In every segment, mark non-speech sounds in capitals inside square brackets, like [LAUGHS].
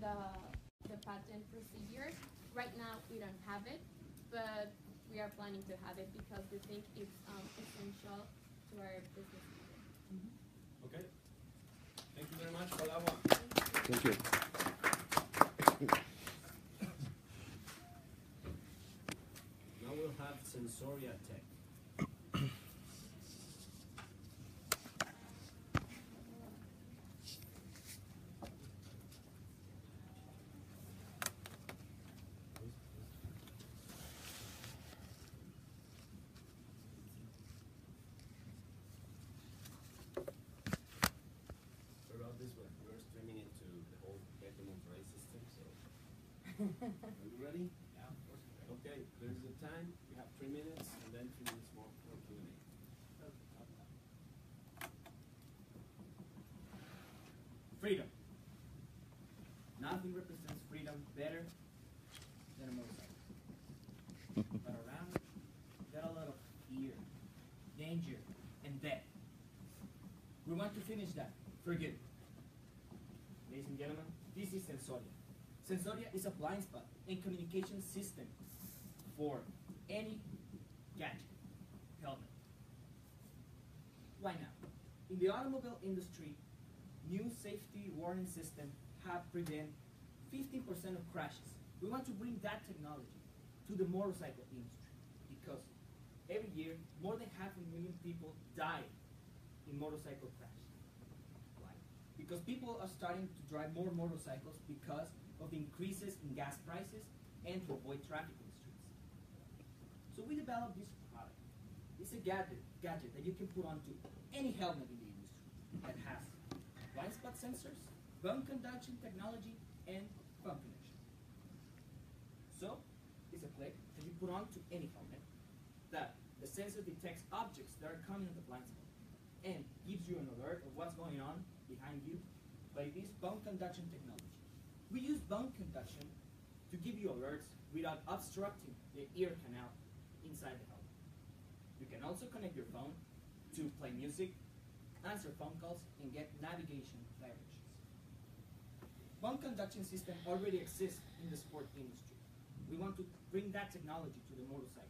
the, the patent procedure. Right now, we don't have it, but we are planning to have it because we think it's um, essential to our business. model. Okay. Thank you very much for that one. Thank you. Now we'll have Sensoria Tech. Sorry about this, but we're streaming it to the whole Beto Monterrey system, so. Are you ready? Yeah, of course. Okay, there's the time, we have three minutes, and then three minutes more for Q and A. Freedom. Nothing represents freedom better than a motorcycle. [LAUGHS] but around it, there are a lot of fear, danger, and death. We want to finish that for good. Ladies and gentlemen, this is Sensoria. Sensoria is a blind spot and communication system for any gadget, helmet. Why now? In the automobile industry, new safety warning systems have prevented 15% of crashes. We want to bring that technology to the motorcycle industry because every year more than half a million people die in motorcycle crashes. Why? Because people are starting to drive more motorcycles because of the increases in gas prices and to avoid traffic. So we developed this product. It's a gadget, gadget that you can put onto any helmet in the industry that has blind spot sensors, bone conduction technology, and phone connection. So, it's a clip that you put onto any helmet that the sensor detects objects that are coming at the blind spot and gives you an alert of what's going on behind you by this bone conduction technology. We use bone conduction to give you alerts without obstructing the ear canal inside the. You can also connect your phone to play music, answer phone calls, and get navigation directions. Bone conduction system already exists in the sport industry. We want to bring that technology to the motorcycle.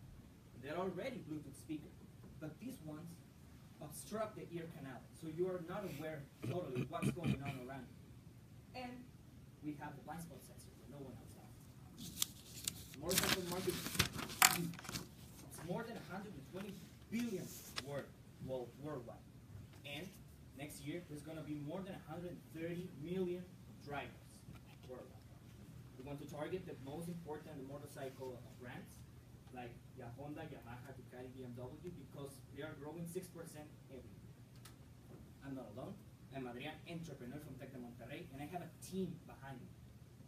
There are already Bluetooth speakers, but these ones obstruct the ear canal, so you are not aware totally what's going on around you. And we have the blind spot sensor that no one else has. Motorcycle market more than 120 billion world, world, worldwide. And next year, there's going to be more than 130 million drivers worldwide. We want to target the most important motorcycle brands like Honda, Yamaha, Ducati, BMW because they are growing 6% every year. I'm not alone. I'm Adrian, entrepreneur from Tec de Monterrey, and I have a team behind me.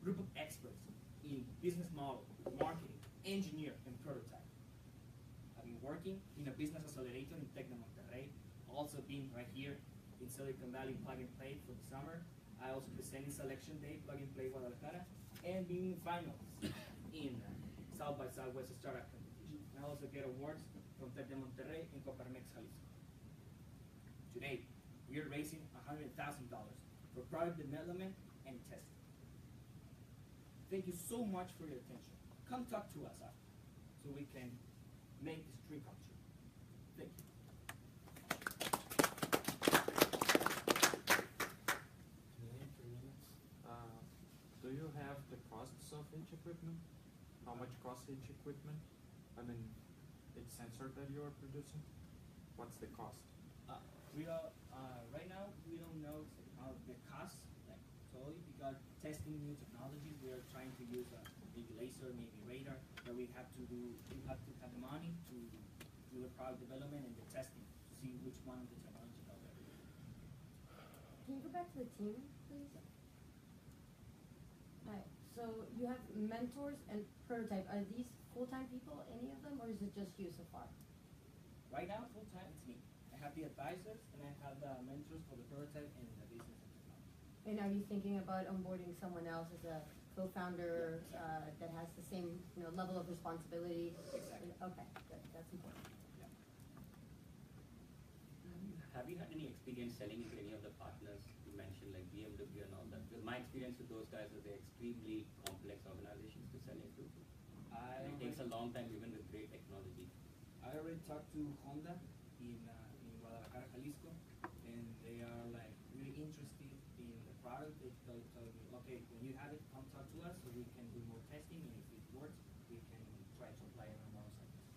Group of experts in business model, marketing, engineer, and prototype. Working in a business accelerator in Tec de Monterrey, also been right here in Silicon Valley Plug and Play for the summer. I also presented Selection Day, Plug and Play Guadalajara, and being in finals in South by Southwest Startup Competition. I also get awards from Tec de Monterrey and Coparmex Jalisco. Today, we are raising $100,000 for product development and testing. Thank you so much for your attention. Come talk to us after so we can make this dream come true. Thank you. Uh, do you have the costs of each equipment? How much costs each equipment? I mean, each sensor that you are producing? What's the cost? Uh, we are uh, right now we don't know the cost like totally because testing new technology. We are trying to use uh, maybe laser, maybe radar, but we have to do we have to have the money to do the product development and the testing to see which one of the technologies are better. Can you go back to the team, please? Alright, so you have mentors and prototype. Are these full-time people, any of them, or is it just you so far? Right now, full time it's me. I have the advisors and I have the mentors for the prototype and the business. And are you thinking about onboarding someone else as a co-founder uh, that has the same, you know, level of responsibility? Exactly. Okay, good. That's important. Have have you had any experience selling it to any of the partners you mentioned, like BMW and all that? Because my experience with those guys is they're extremely complex organizations to sell into. I And it takes a long time even with great technology. I already talked to Honda in uh, in Guadalajara, Jalisco, and they are like really interested in the product. They told, told me, okay, when you have it, come talk to us so we can do more testing, and if it works, we can try to apply it on motorcycles.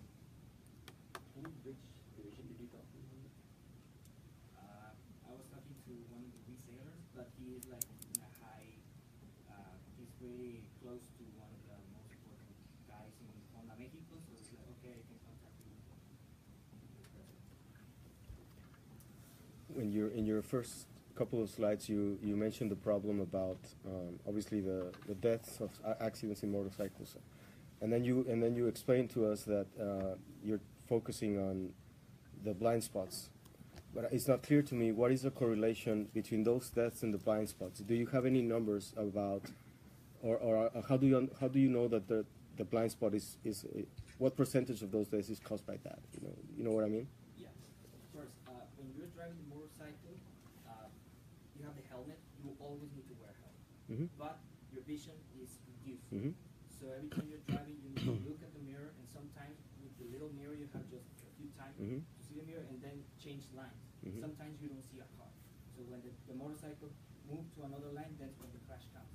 Who, which division did you talk to? Uh, I was talking to one of the resellers, but he is like in a high. Uh, he's really close to one of the most important guys in Honda Mexico, so it's like, okay, I can contact you. When you're in your first couple of slides, you, you mentioned the problem about um, obviously the, the deaths of accidents in motorcycles, and then you and then you explained to us that uh, you're focusing on the blind spots, but it's not clear to me what is the correlation between those deaths and the blind spots. Do you have any numbers about, or, or uh, how do you how do you know that the the blind spot is is what percentage of those deaths is caused by that? You know you know what I mean? Yeah, of course. Uh, when you're driving the motorcycle, uh, you have the helmet. You always need to wear helmet, Mm-hmm. but your vision is reduced. Mm-hmm. So every time you're driving, you need to look at the mirror, and sometimes with the little mirror, you have just a few times Mhm. to see the mirror and then change lines. Mhm. Sometimes you don't see a car. So when the, the motorcycle moves to another line, that's when the crash comes.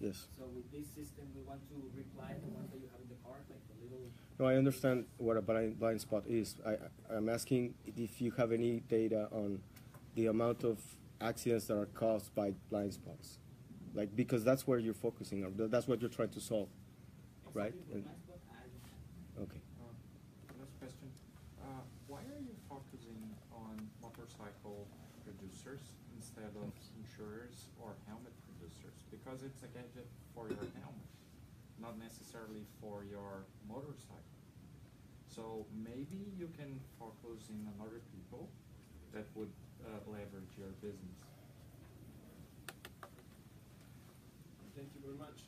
Yes. So with this system, we want to reply the ones that you have in the car, like the little. No, I understand what a blind, blind spot is. I- I'm asking if you have any data on the amount of accidents that are caused by blind spots. Like, because that's where you're focusing on, that's what you're trying to solve. Right, and- blind spot, I. Okay. Uh, Last question. Uh, Why are you focusing on motorcycle producers instead of insurers or helmet producers? Because it's a gadget for your helmet, not necessarily for your motorcycle. So maybe you can focus in on other people that would uh, leverage your business. Thank you very much.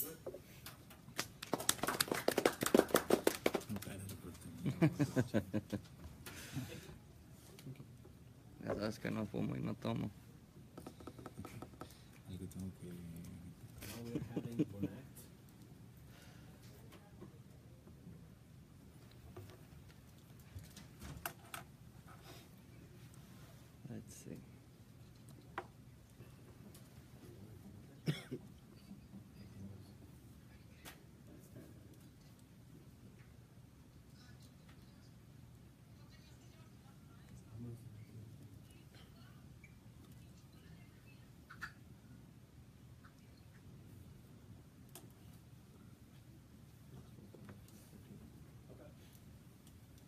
Good. [LAUGHS] Ya sabes que no fumo y no tomo. Algo tengo que. Now we're having Connect. Let's see.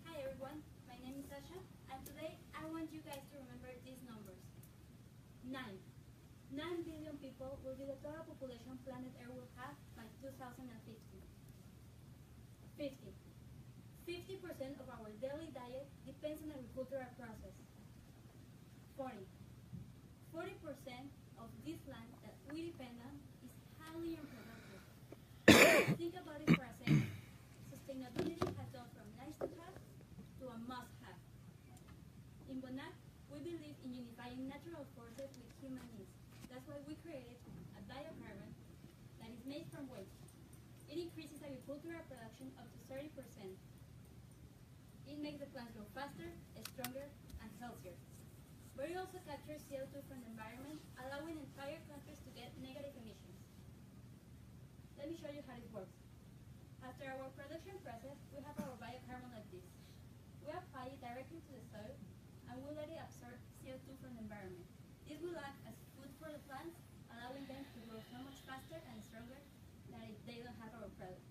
Hi everyone, my name is Sasha, and today I want you guys to remember these numbers. Nine. Nine billion people will be the total population planet Earth will have by 2050. Fifty. Fifty percent of our daily diet depends on agricultural process. Forty. Forty percent of this land that we depend on is highly unproductive. [COUGHS] Think about it for a second. Sustainability has gone from nice to have to a must have. In Bonac, we believe in unifying natural forces with human needs. That's why we created biocarbon that is made from waste. It increases agricultural production up to 30%. It makes the plants grow faster, stronger, and healthier. But it also captures CO2 from the environment, allowing entire countries to get negative emissions. Let me show you how it works. After our production process, we have our biocarbon like this. We apply it directly to the soil and we let it absorb CO2 from the environment. This will act as food for the plants, allowing them so much faster and stronger than if they don't have our product.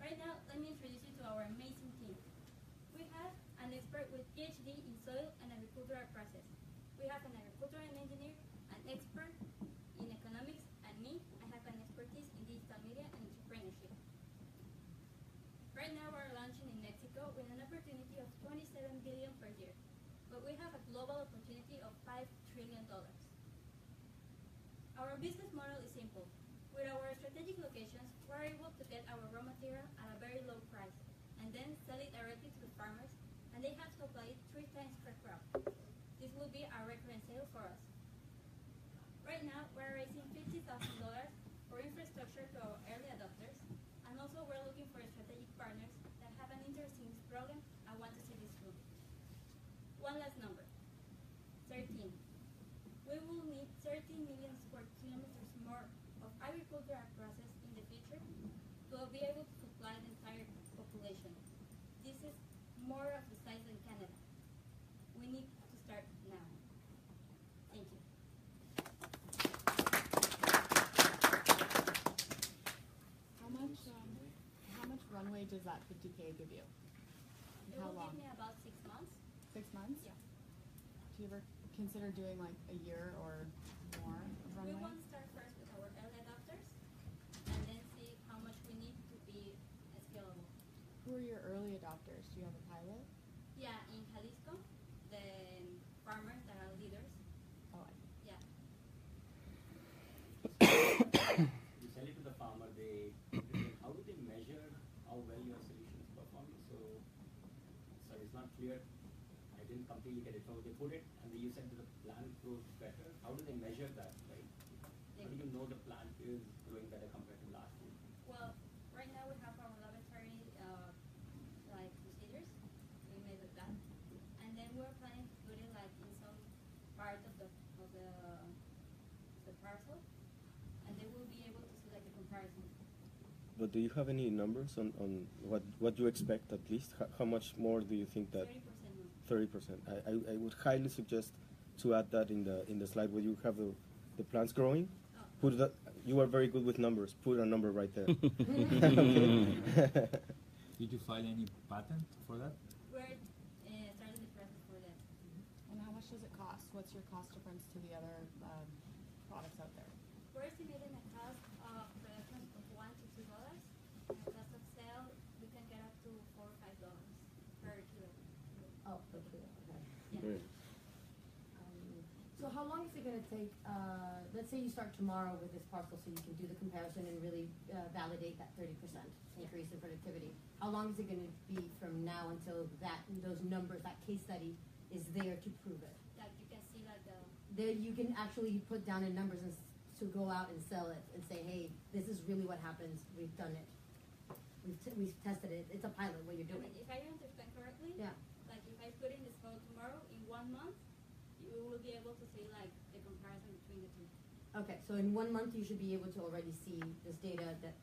Right now, let me introduce you to our amazing team. We have an expert with PhD in soil and agricultural process. We have an agricultural engineer, an expert in economics, and me, I have an expertise in digital media and entrepreneurship. Right now, we're launching in Mexico with an opportunity of 27 billion per year, but we have a global opportunity of 5 trillion dollars. Our business model is simple. With our strategic locations, we're able to get our raw material at a very low price and then sell it directly to the farmers, and they have to apply it three times per crop. This will be a recurrent sale for us. Right now, we're raising fifty thousand dollars for infrastructure to our early adopters, and also we're looking for strategic partners that have an interest in this program and want to see this through. One last number, thirteen. We will need thirteen million square kilometers more of agricultural process in the future to be able to supply the entire population. This is more of the size than Canada. We need to start now. Thank you. How much, um, how much runway does that fifty K give you? It How will long? give me about six months. Six months? Yeah. Do you ever consider doing like a year or more of We runway? want to start first with our early adopters and then see how much we need to be scalable. Who are your early adopters? Do you have a pilot? Yeah, in Jalisco, the farmers that are leaders. Oh, I Yeah. You sell it to the farmer, they, how do they measure how well your solution is performing? So, sorry, it's not clear. I didn't completely get it. So they put it and then you said that the plant grows better. How do they measure that? Like, how do you know the plant is growing better compared to last year? Well, right now we have our laboratory uh, like procedures. We made with that, and then we're planning to put it like in some part of the of the the parcel, and they will be able to see like a comparison. But do you have any numbers on, on what, what you expect at least? How, how much more do you think that? Thirty percent more. Thirty percent. I, I, I would highly suggest to add that in the in the slide where you have the, the plants growing. Oh. Put that. You are very good with numbers. Put a number right there. [LAUGHS] [LAUGHS] Did you file any patent for that? We're uh, starting the process for that. And how much does it cost? What's your cost difference to the other um, products out there? We're estimating a cost of production of one to two dollars, and a cost of sale we can get up to four or five dollars per kilo. Oh, okay, okay. Yeah. Right. Um, So how long is it gonna take, uh, let's say you start tomorrow with this parcel, so you can do the comparison and really, uh, validate that thirty percent increase in productivity. How long is it gonna be from now until that, those numbers, that case study is there to prove it? Like you can see like the There, you can actually put down in numbers and to go out and sell it and say, hey, this is really what happens, we've done it. We've, t- we've tested it, it's a pilot, what you're I doing. mean, if I understand correctly, Yeah. like if I put in this soil tomorrow, in one month, you will be able to see like the comparison between the two. Okay, so in one month, you should be able to already see this data that,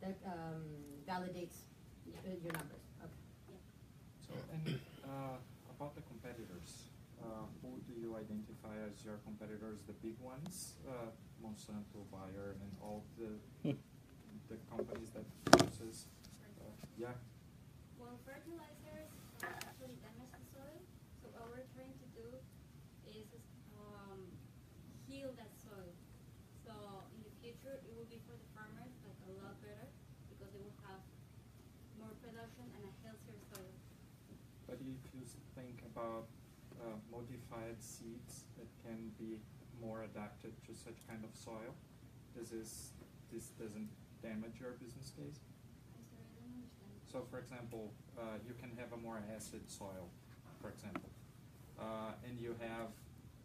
that, um, validates Yeah. your numbers, okay. So, and uh, about the competitors, uh, who do you identify as your competitors? The big ones, uh, Monsanto, Bayer, and all the the companies that produces. Uh, yeah. Well, fertilizers uh, actually damage the soil, so what we're trying to do is um, heal that soil. So in the future, it will be for the farmers like a lot better because they will have more production and a healthier soil. But if you s- think about uh, modified seeds that can be more adapted to such kind of soil, this is this doesn't damage your business case. So, for example, uh, you can have a more acid soil, for example, uh, and you have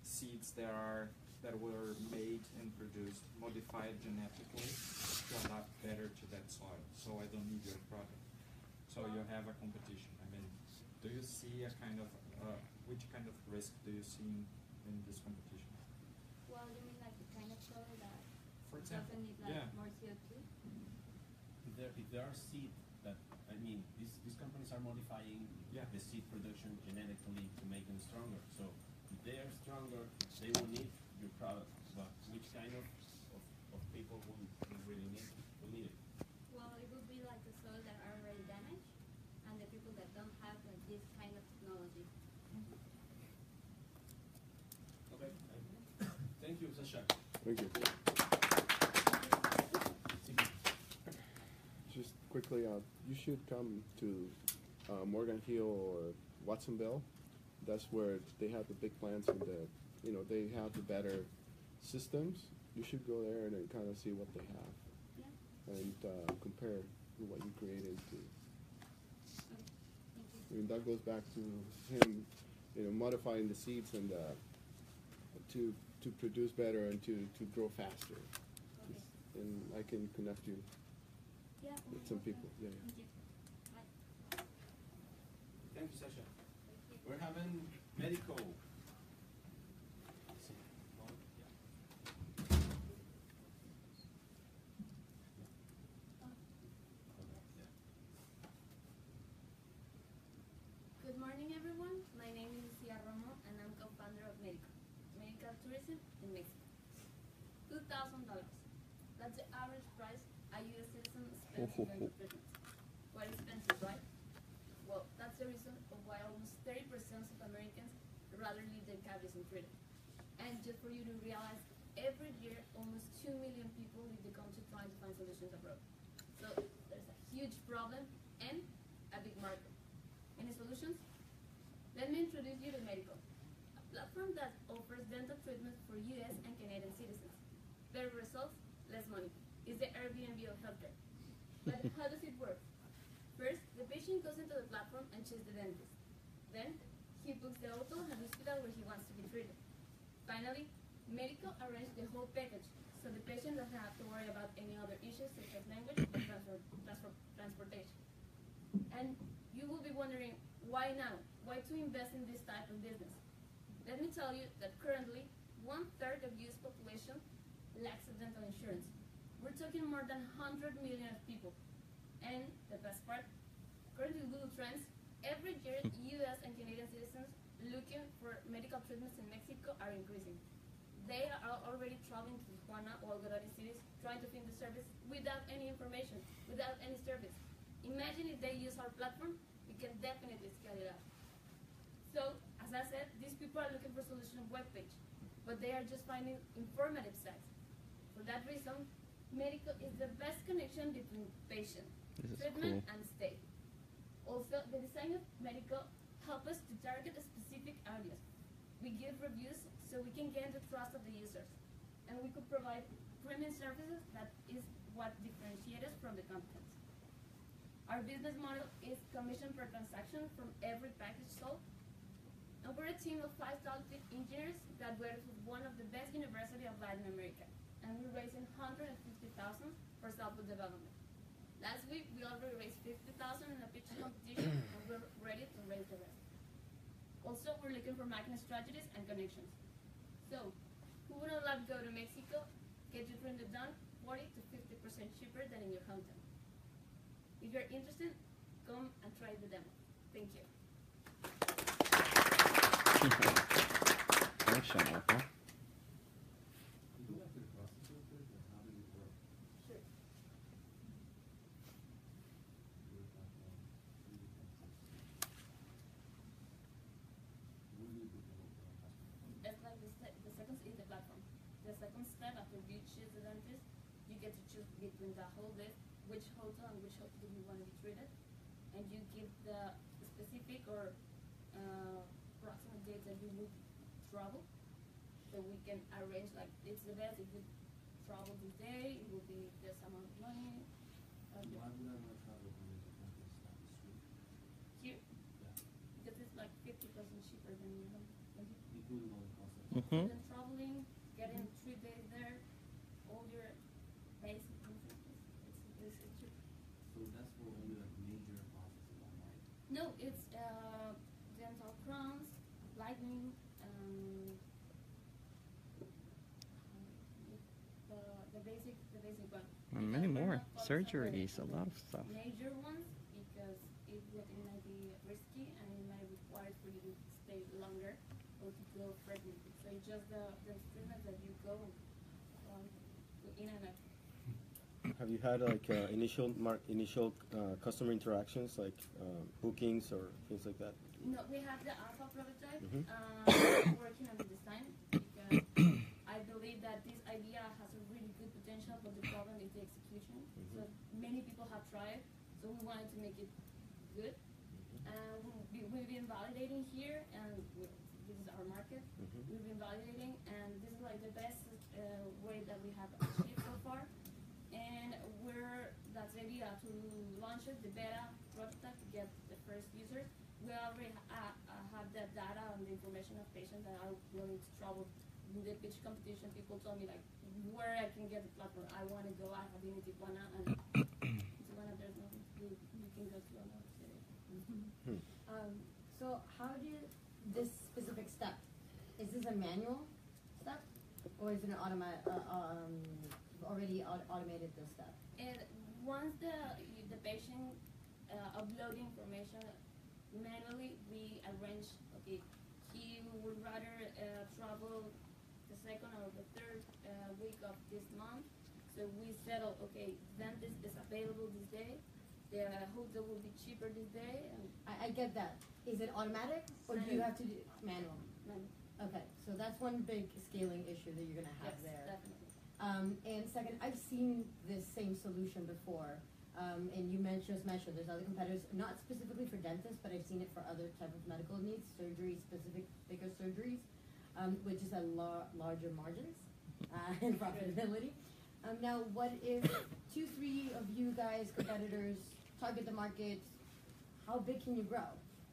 seeds that are that were made and produced modified genetically to adapt better to that soil. So I don't need your product. So you have a competition. I mean, do you see a kind of uh, which kind of risk do you see in, in this competition? Well, you mean like the kind of soil that For doesn't example, need like yeah. more CO2? If there, if there are seed that, I mean, these, these companies are modifying Yeah. the seed production genetically to make them stronger. So if they are stronger, they will need your product. But which kind of, of, of people will, will really need, will need it? Well, it would be like the soil that are already damaged and the people that don't have like this kind of technology. Okay. Thank you, Sasha. Thank you. Just quickly, uh, you should come to uh, Morgan Hill or Watsonville. That's where they have the big plants and the, you know, they have the better systems. You should go there and then kind of see what they have Yeah. and uh, compare what you created to. Okay. Thank you. I mean, that goes back to him, you know, modifying the seeds and uh, to to produce better and to, to grow faster. Okay. And I can connect you Yeah. with some people. Yeah, yeah. Thank you. Thank you, Sasha. We're having medical. Good morning, everyone. My name is Lucia Romo, and I'm co-founder of Medical, Medical Tourism in Mexico. Two thousand dollars. That's the average price a U.S. citizen spends on medical treatment. Quite expensive, right? Well, that's the reason of why almost thirty percent of Americans rather leave their cavities untreated. And just for you to realize, every year almost two million people leave the country trying to find solutions abroad. So there's a huge problem and a big market. Any solutions? Let me introduce you to Medical, a platform that offers dental treatment for U.S. and Canadian citizens. Better results, less money. It's the Airbnb of healthcare. But how does it work? First, the patient goes into the platform and chooses the dentist. Then, he books the auto and the hospital where he wants to be treated. Finally, Medical arranges the whole package, so the patient doesn't have to worry about any other issues such as language or transfer, transportation. And you will be wondering, why now? Why to invest in this type of business? Let me tell you that currently, one third of US population lacks dental insurance. We're talking more than 100 million of people. And the best part, according to Google Trends, every year hmm. US and Canadian citizens looking for medical treatments in Mexico are increasing. They are already traveling to Tijuana or Algodones cities trying to find the service without any information, without any service. Imagine if they use our platform, we can definitely scale it up. So, as I said, these people are looking for solution webpage, but they are just finding informative sites. For that reason, Medical is the best connection between patient, treatment, cool. and stay. Also, the design of Medical help us to target a specific audience. We give reviews so we can gain the trust of the users, and we could provide premium services that is what differentiates us from the competence. Our business model is commission per transaction from every package sold. And we're a team of five talented engineers that from one of the best universities of Latin America. And we're raising 150000 for self development. Last week, we already raised 50000 in a pitch competition, [COUGHS] and we're ready to raise the rest. Also, we're looking for marketing strategies and connections. So, who wouldn't love to go to Mexico, get your treatment done 40 to 50% cheaper than in your hometown? If you're interested, come and try the demo. Thank you. [LAUGHS] Thanks, Shamata. Sure. It's like the, se- the second is the platform. The second step after you choose the dentist, you get to choose between the whole list, which hotel and which hospital you want to be treated, and you give the specific or uh, approximate date that you would travel, so we can arrange like it's the best if you travel this day, it will be this amount of money. Why would I want to travel when there's a dentist down the street? Here, Yeah, because it's like fifty percent cheaper than you know. than here. including all the costs. Mm-hmm. Then traveling, getting three days there, all your basic things, it's, it's, it's cheap. So that's for only like major processes on my. No, it's uh, dental crowns, lightning, um, the, the basic, the basic one. And many more. not focused on the- Surgeries, a lot of stuff. Major ones, because it, would- it might be risky and it might require for you to stay longer or to go pregnant. So it's just the, the treatment that you go um, in and out. Have you had like uh, initial mar- initial uh, customer interactions, like um, bookings or things like that? No, we have the alpha prototype. Mhm. Uh, working on the design because I believe that this idea has a really good potential, but the problem is the So many people have tried, so we wanted to make it good. And we, we've been validating here, and we, this is our market. Mhm. We've been validating, and this is like the best uh, way that we have achieved so far. And we're that's the idea to launch it, the beta prototype to get the first users. we already ha- uh, uh, have the data and the information of patients that are willing to travel. In the pitch competition, people told me like where I can get the platform. I want to go. I have been in Tijuana, and Tijuana there's nothing to do. You can go to another city. Um, so how do you, this specific step, is this a manual step? Or is it an automa- uh, um, already au- automated this step? And once the the patient uh, upload information manually, we arrange. Okay, he would rather uh, travel the second or the third uh, week of this month. So we settle. Okay, dentist is available this day. The hotel will be cheaper this day. I, I get that. Is it automatic or do you have to do manual? Manual. Okay, so that's one big scaling issue that you're gonna have yes, there. definitely. Um, and second, I've seen this same solution before. Um, and you mentioned, just mentioned, there's other competitors, not specifically for dentists, but I've seen it for other type of medical needs, surgery, specific, bigger surgeries, um, which is a lar- larger margins, uh, [LAUGHS] and profitability. Um, now, what if two, three of you guys, competitors, target the market, how big can you grow?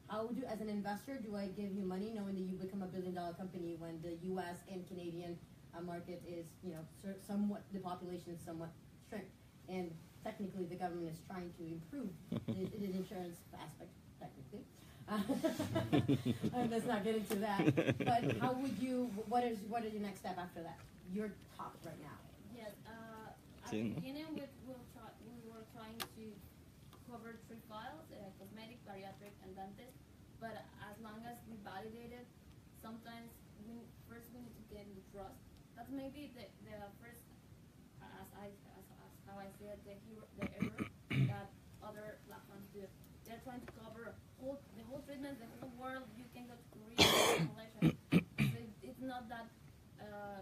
How do, as an investor, do I give you money knowing that you become a billion dollar company when the U.S. and Canadian uh, market is, you know, somewhat the population is somewhat shrink, and technically the government is trying to improve [LAUGHS] the, the insurance aspect technically. [LAUGHS] Let's not get into that. But [LAUGHS] how would you? What is what is your next step after that? You're top right now. Yes, uh, at Sí, the beginning we, we'll try, we were trying to cover three files, uh, cosmetic, bariatric, and dentist. But as long as we validate it, sometimes we, first we need to gain the trust. That's maybe the, the first, as I, as, as how I said, the hero, the error that other platforms do. They're trying to cover whole, the whole the whole world. You can go to Korea, [COUGHS] Malaysia. So it's not that, uh,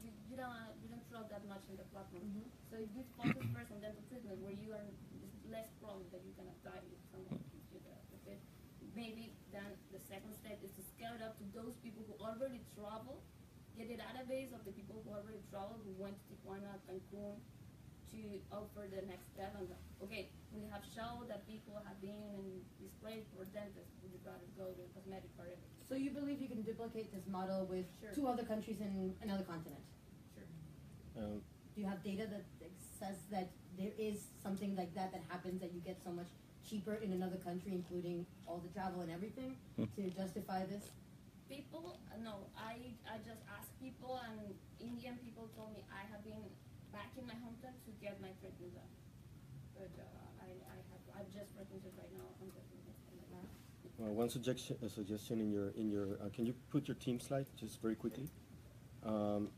you, you don't you don't trust that much in the platform. Mhm. So if you focus first on dental treatment, where you are less problem that you're gonna die if someone gives you the, the fit. Maybe then the second step is to scale it up to those people who already travel, get a database of the people who already traveled, who went to Tijuana, Cancun, to offer the next step. And okay, we have shown that people have been in this place for dentists. Would you rather go to cosmetic or everything? So you believe you can duplicate this model with Sure. two other countries in another continent? Sure. Um, Do you have data that says that there is something like that that happens that you get so much cheaper in another country, including all the travel and everything, to justify this? People, uh, no, I, I just asked people, and Indian people told me I have been back in my hometown to get my treatment done. But uh, I, have, I've just right now. I'm just Uh, one suggestion, a suggestion in your in your uh, can you put your team slide just very quickly? Um,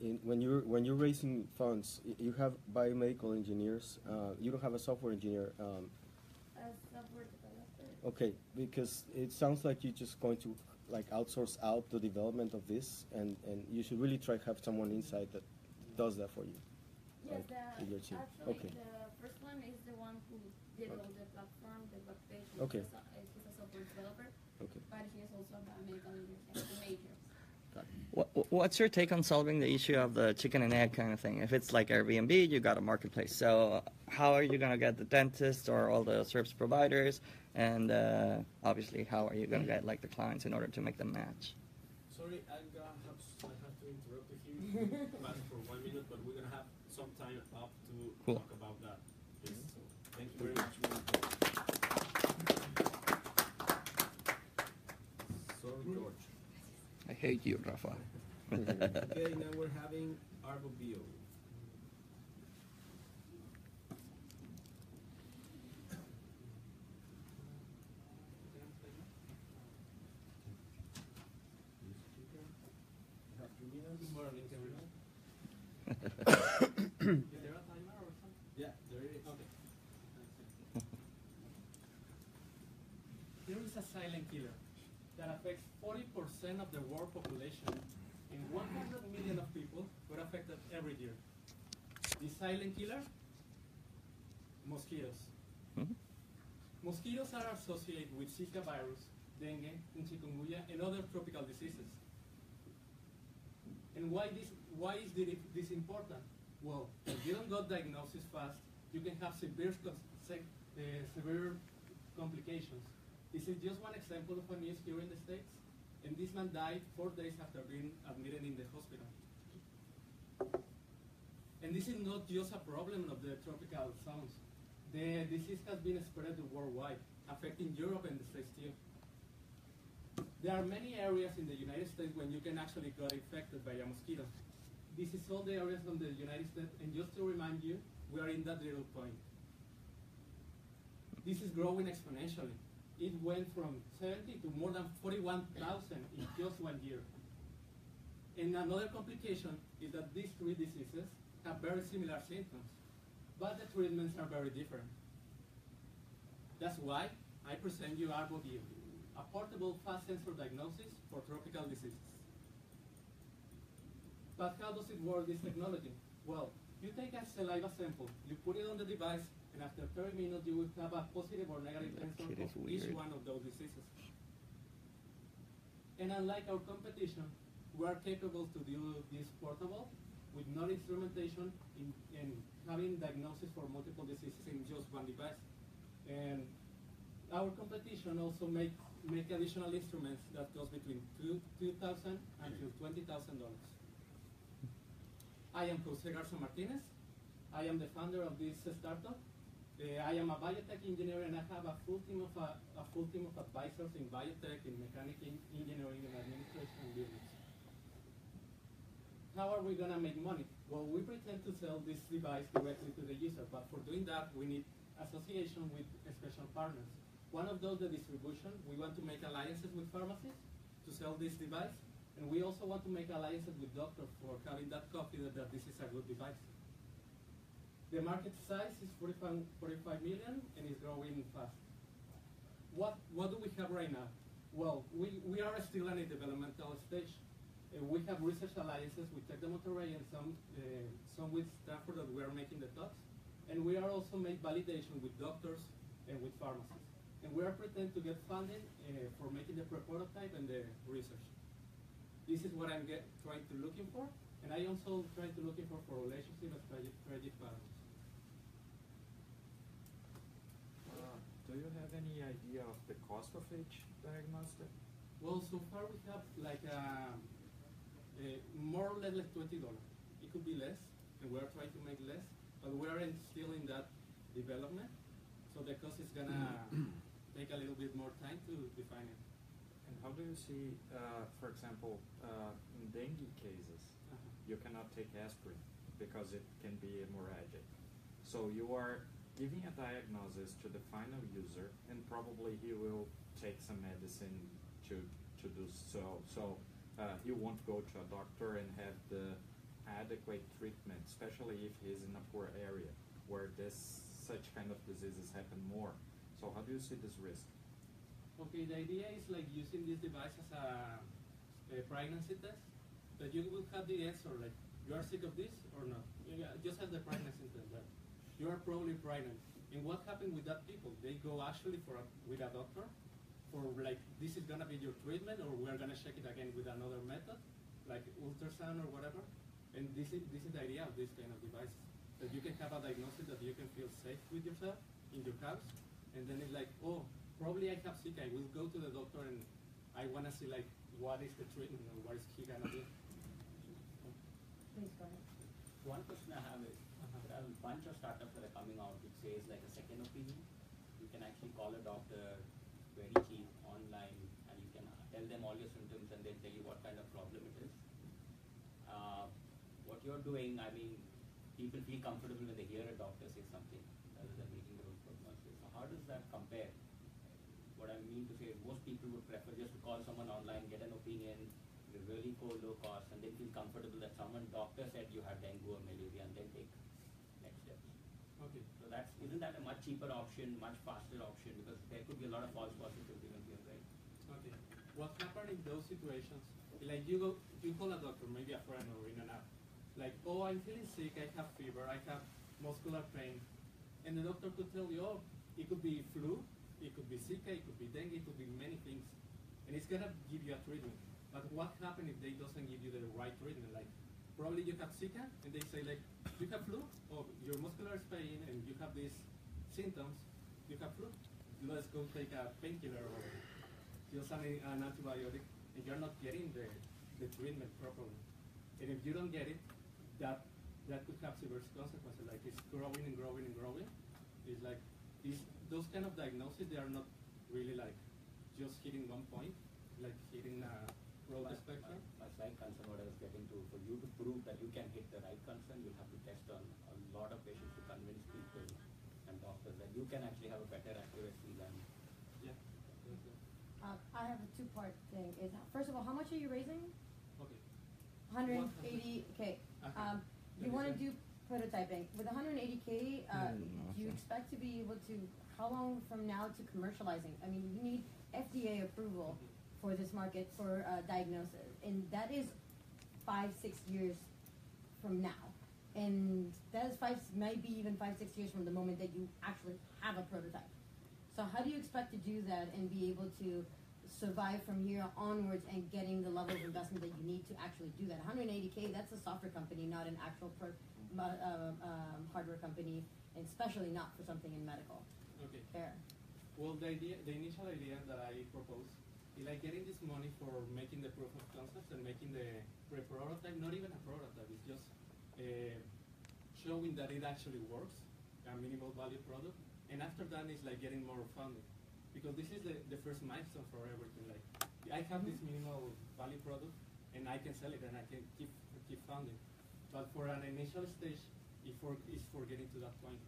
in, when you're when you're raising funds, you have biomedical engineers. Uh, you don't have a software engineer. Um, As software developer, okay, because it sounds like you're just going to like outsource out the development of this, and and you should really try to have someone inside that does that for you. yes, Like, the, your team. Okay. the first one is the one who Okay. the platform, the web page. Okay. He's a, he's a software developer, Okay. but he is also a biomedical major. What, what's your take on solving the issue of the chicken and egg kind of thing? If it's like Airbnb, you got a marketplace. So how are you going to get the dentist or all the service providers? And uh, obviously, how are you going to get like the clients in order to make them match? Sorry, I got, have, s- I have to interrupt you [LAUGHS] here, but for one minute, but we're gonna have some time up to Cool. talk about that. Yes, so, thank you very much. Sorry, George. I hate you, Rafa. [LAUGHS] Okay, now we're having Arbo Bio. Good morning, everyone. Is there a timer or something? Yeah, there is. Okay. There is a silent killer that affects 40% of the world population and 100 million of people were affected every year. The silent killer? Mosquitoes. Mhm. Mosquitoes are associated with Zika virus, dengue, and chikungunya, and other tropical diseases. And why this? Why is this important? Well, if you don't get diagnosis fast, you can have severe, uh, severe complications. This is just one example of a news here in the States. And this man died four days after being admitted in the hospital. And this is not just a problem of the tropical zones. The disease has been spread worldwide, affecting Europe and the States too. There are many areas in the United States when you can actually get infected by a mosquito. This is all the areas from the United States, and just to remind you, we are in that little point. This is growing exponentially. It went from 70 to more than 41,000 in just one year. And another complication is that these three diseases have very similar symptoms, but the treatments are very different. That's why I present you ArboView, a portable fast sensor diagnosis for tropical diseases. But how does it work, this technology? Well, you take a saliva sample, you put it on the device, and after 30 minutes you will have a positive or negative That kid of each weird. one of those diseases. And unlike our competition, we are capable to do this portable with no instrumentation in, in having diagnosis for multiple diseases in just one device. And our competition also make, make additional instruments that cost between two, 2000 until $20,000. I am Jose Garza Martinez. I am the founder of this startup. I am a biotech engineer and I have a full team of a, a full team of advisors in biotech, in mechanical engineering, and administration and. How are we gonna make money? Well, we pretend to sell this device directly to the user, but for doing that, we need association with special partners. One of those, the distribution. We want to make alliances with pharmacies to sell this device, and we also want to make alliances with doctors for having that copy that, that this is a good device. The market size is 45, 45 million and is growing fast. What, what do we have right now? Well, we, we are still in a developmental stage. Uh, we have research alliances with Tec de Monterrey and some, uh, some with Stanford that we are making the talks. And we are also make validation with doctors and with pharmacists. And we are pretend to get funding uh, for making the prototype and the research. This is what I'm get, trying to looking for. And I also try to looking for, for relationship and strategic, strategic partners. Uh, do you have any idea of the cost of each diagnostic? Well, so far we have like uh, uh, more or less like twenty dollars. It could be less, and we are trying to make less, but we are in, still in that development. So the cost is gonna [CLEARS THROAT] take a little bit more time to define it. And how do you see, uh, for example, uh, in dengue cases, Uh-huh. you cannot take aspirin because it can be hemorrhagic. So you are giving a diagnosis to the final user, and probably he will take some medicine to to do so. So uh, he won't go to a doctor and have the adequate treatment, especially if he's in a poor area where this such kind of diseases happen more. So how do you see this risk? Okay, the idea is like using this device as a, a pregnancy test. That you will have the answer like you are sick of this or not. You just have the pregnancy test. Like, you are probably pregnant. And what happened with that people? They go actually for a, with a doctor for like this is gonna be your treatment or we are gonna check it again with another method like ultrasound or whatever. And this is this is the idea of this kind of device that you can have a diagnosis that you can feel safe with yourself in your house, and then it's like, oh, probably I have sick. I will go to the doctor and I wanna see like what is the treatment or what is he gonna do. Please go ahead. One question I have is, there are a bunch of startups that are coming out which says like a second opinion. You can actually call a doctor very cheap online and you can tell them all your symptoms and they'll tell you what kind of problem it is. Uh, what you're doing, I mean, people feel comfortable when they hear a doctor say something rather than making their own prognosis. So how does that compare? What I mean to say is most people would prefer just to call someone online, get an opinion, really cool, low cost, and then feel comfortable that someone doctor said you had dengue or malaria, and then take next steps. Okay. So that's isn't that a much cheaper option, much faster option? Because there could be a lot of false positives even here, right? Okay. What happened in those situations? Like you go, you call a doctor, maybe a friend or in an app. Like, oh, I'm feeling sick. I have fever. I have muscular pain, and the doctor could tell you, oh, it could be flu, it could be Zika, it could be dengue, it could be many things, and it's gonna give you a treatment. But what happens if they doesn't give you the right treatment? Like, probably you have Zika, and they say like, you have flu, or your muscular is pain, and you have these symptoms, you have flu. let's go take a painkiller or just an, an antibiotic, and you're not getting the, the treatment properly. And if you don't get it, that that could have severe consequences. Like it's growing and growing and growing. It's like these those kind of diagnoses they are not really like just hitting one point, like hitting a broad My- spectrum. My, my slight concern, what I was getting to, for you to prove that you can hit the right concern, you'll have to test on a lot of patients to convince people and doctors that you can actually have a better accuracy than. Yeah. Uh, I have a two-part thing. Is first of all, how much are you raising? Okay. 180. Okay. Okay. Um, you want to do prototyping with 180k? Uh, Mm, do you expect to be able to? How long from now to commercializing? I mean, you need FDA approval for this market for uh, diagnosis, and that is five, six years from now. And that is five, maybe even five, six years from the moment that you actually have a prototype. So how do you expect to do that and be able to survive from here onwards and getting the level of investment that you need to actually do that? 180k, that's a software company, not an actual pro, uh, um, hardware company, and especially not for something in medical. Okay. Fair. Well, the idea, the initial idea that I proposed like getting this money for making the proof of concept and making the pre-prototype, not even a prototype, it's just uh, showing that it actually works, a minimal value product, and after that it's like getting more funding, because this is the, the first milestone for everything. Like, I have this minimal value product, and I can sell it, and I can keep keep funding, but for an initial stage, it for is for getting to that point.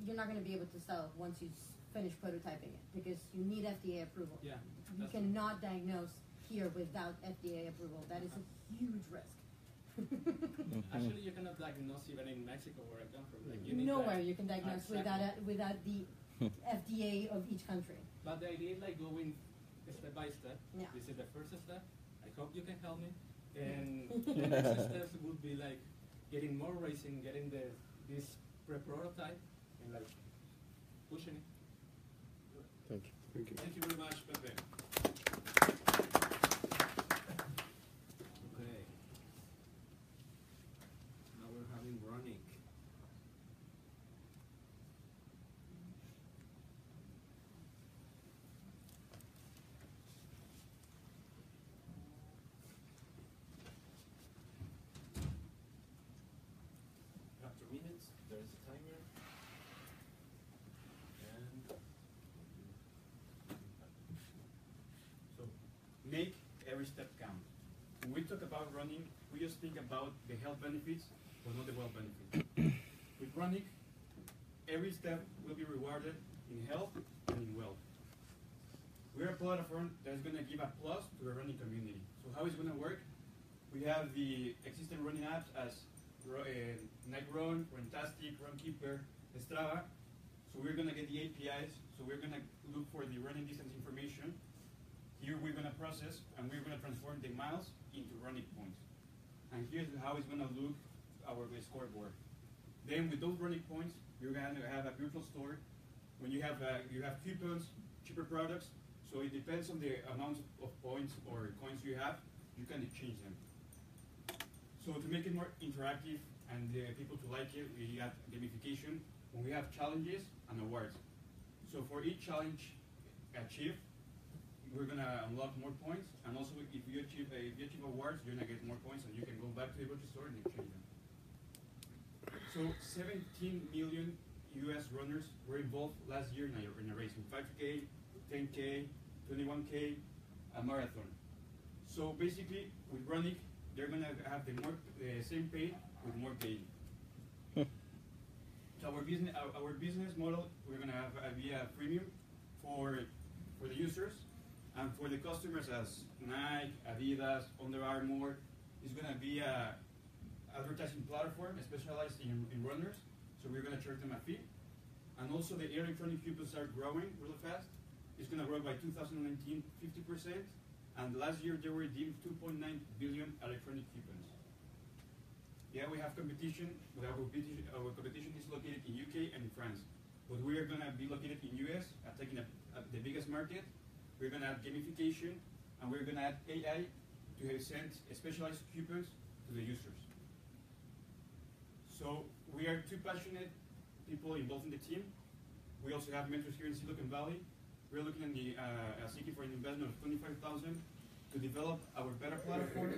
You're not going to be able to sell once you s- finish prototyping it because you need FDA approval. Yeah. You that's- cannot diagnose here without FDA approval. That is a huge risk. [LAUGHS] Actually, you cannot diagnose even in Mexico where I come from. Like you need Nowhere that- you can diagnose Exactly. without a, without the [LAUGHS] FDA of each country. But the idea is like going step by step. Yeah. This is the first step. I hope you can help me. And [LAUGHS] the next steps would be like getting more racing, getting the this pre-prototype, and like pushing it. Thank you. Thank you. Very much, Pepe. Okay. Now we're having running. After minutes, there's a timer. And So make every step count. When we talk about running, we just think about the health benefits, but not the wealth benefits. [COUGHS] With running, every step will be rewarded in health and in wealth. We're a platform that's going to give a plus to the running community. So how is it going to work? We have the existing running apps as uh, Nike Run, Runtastic, Runkeeper, Strava. So we're going to get the APIs. So we're going to look for the running distance information. Here we're going to process and we're going to transform the miles into running points. And here's how it's going to look our scoreboard. Then with those running points, you're going to have a virtual store. When you have uh, you have coupons, cheaper products. So it depends on the amount of points or coins you have. You can exchange them. So to make it more interactive and uh, people to like it, we add gamification. When we have challenges and awards. So for each challenge achieved, we're gonna unlock more points, and also if you achieve uh, if you achieve awards, you're gonna get more points, and you can go back to the virtual store and exchange them. So 17 million U.S. runners were involved last year in a, in a race, in 5K, 10K, 21K, a marathon. So basically, with running, they're gonna have the more the same pay with more gain. [LAUGHS] So our business, our, our business model, we're gonna have uh, be a premium for for the users and for the customers as Nike, Adidas, Under Armour. It's gonna be a advertising platform specialized in, in runners. So we're gonna charge them a fee. And also the electronic coupons are growing really fast. It's gonna grow by 2019 50%. And last year they were redeemed 2.9 billion electronic coupons. Yeah, we have competition, but our competition, our competition is located in UK and in France. But we are gonna be located in US, uh, taking a, a, the biggest market. We're gonna add gamification, and we're gonna add AI to have sent specialized coupons to the users. So we are two passionate people involved in the team. We also have mentors here in Silicon Valley, we're looking at the, uh, uh, seeking for an investment of twenty-five thousand to develop our better platform,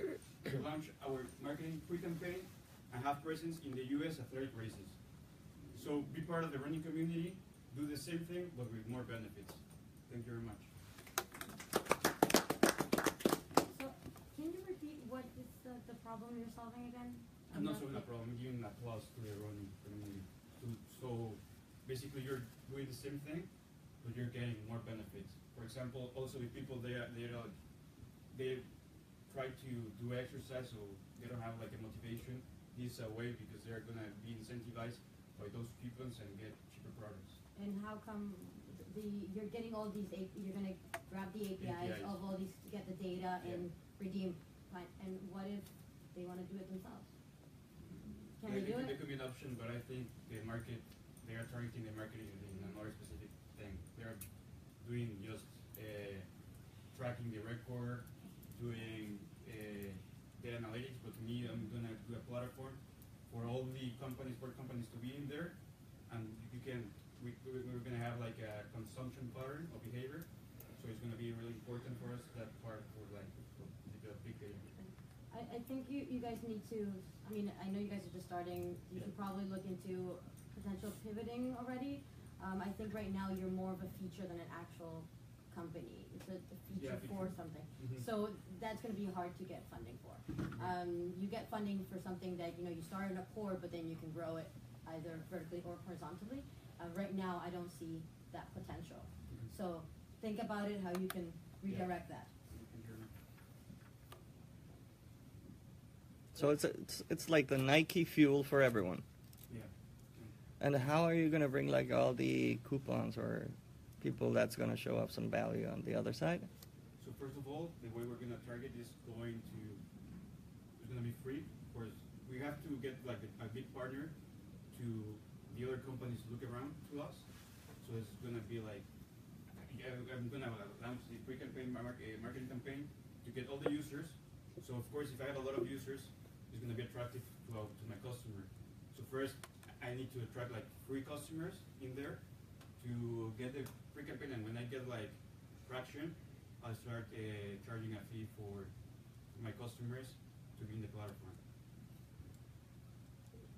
to [COUGHS] launch our marketing pre-campaign, and have presence in the US athletic races. So be part of the running community, do the same thing, but with more benefits. Thank you very much. So, can you repeat what is the, the problem you're solving again? I'm not solving a problem, I'm giving applause to the running community. So basically, you're doing the same thing, but you're getting more benefits. For example, also with people, they are, they are, they try to do exercise, so they don't have like a motivation. This is a way because they're gonna be incentivized by those coupons and get cheaper products. And how come the, you're getting all these, A- you're gonna grab the APIs APIs. of all these to get the data Yeah. and redeem, fine, and what if they wanna do it themselves? Can They- they do There it? could be an option, but I think the market, they are targeting the marketing in another specific thing. They are doing just, uh, tracking the record, doing, uh, data analytics, but to me, I'm gonna do a platform for all the companies, for companies to be in there, and you can, we, we- we're gonna have like a consumption pattern of behavior, so it's gonna be really important for us, that part for like, the big data. I, I think you, you guys need to, I mean, I know you guys are just starting, you should probably look into potential pivoting already. Um, I think right now you're more of a feature than an actual company, it's a, a Yeah, feature for feature. something. Mhm. So that's gonna be hard to get funding for. Um, you get funding for something that, you know, you start in a core, but then you can grow it either vertically or horizontally. Uh, right now, I don't see that potential. So think about it, how you can Yeah. redirect that. Thank you very much. So it's, it's it's like the Nike fuel for everyone. Yeah. And how are you gonna bring like all the coupons or people that's gonna show up some value on the other side? So first of all, the way we're gonna target is going to, it's gonna be free. Of course, we have to get like a, a big partner to the other companies to look around to us. So it's gonna be like, yeah, I'm gonna launch the pre-campaign mar- marketing campaign to get all the users. So of course, if I have a lot of users, it's gonna be attractive to, to my customer. So first, I need to attract like free customers in there to get the free campaign. and when I get like traction, I'll start uh, charging a fee for my customers to be in the platform.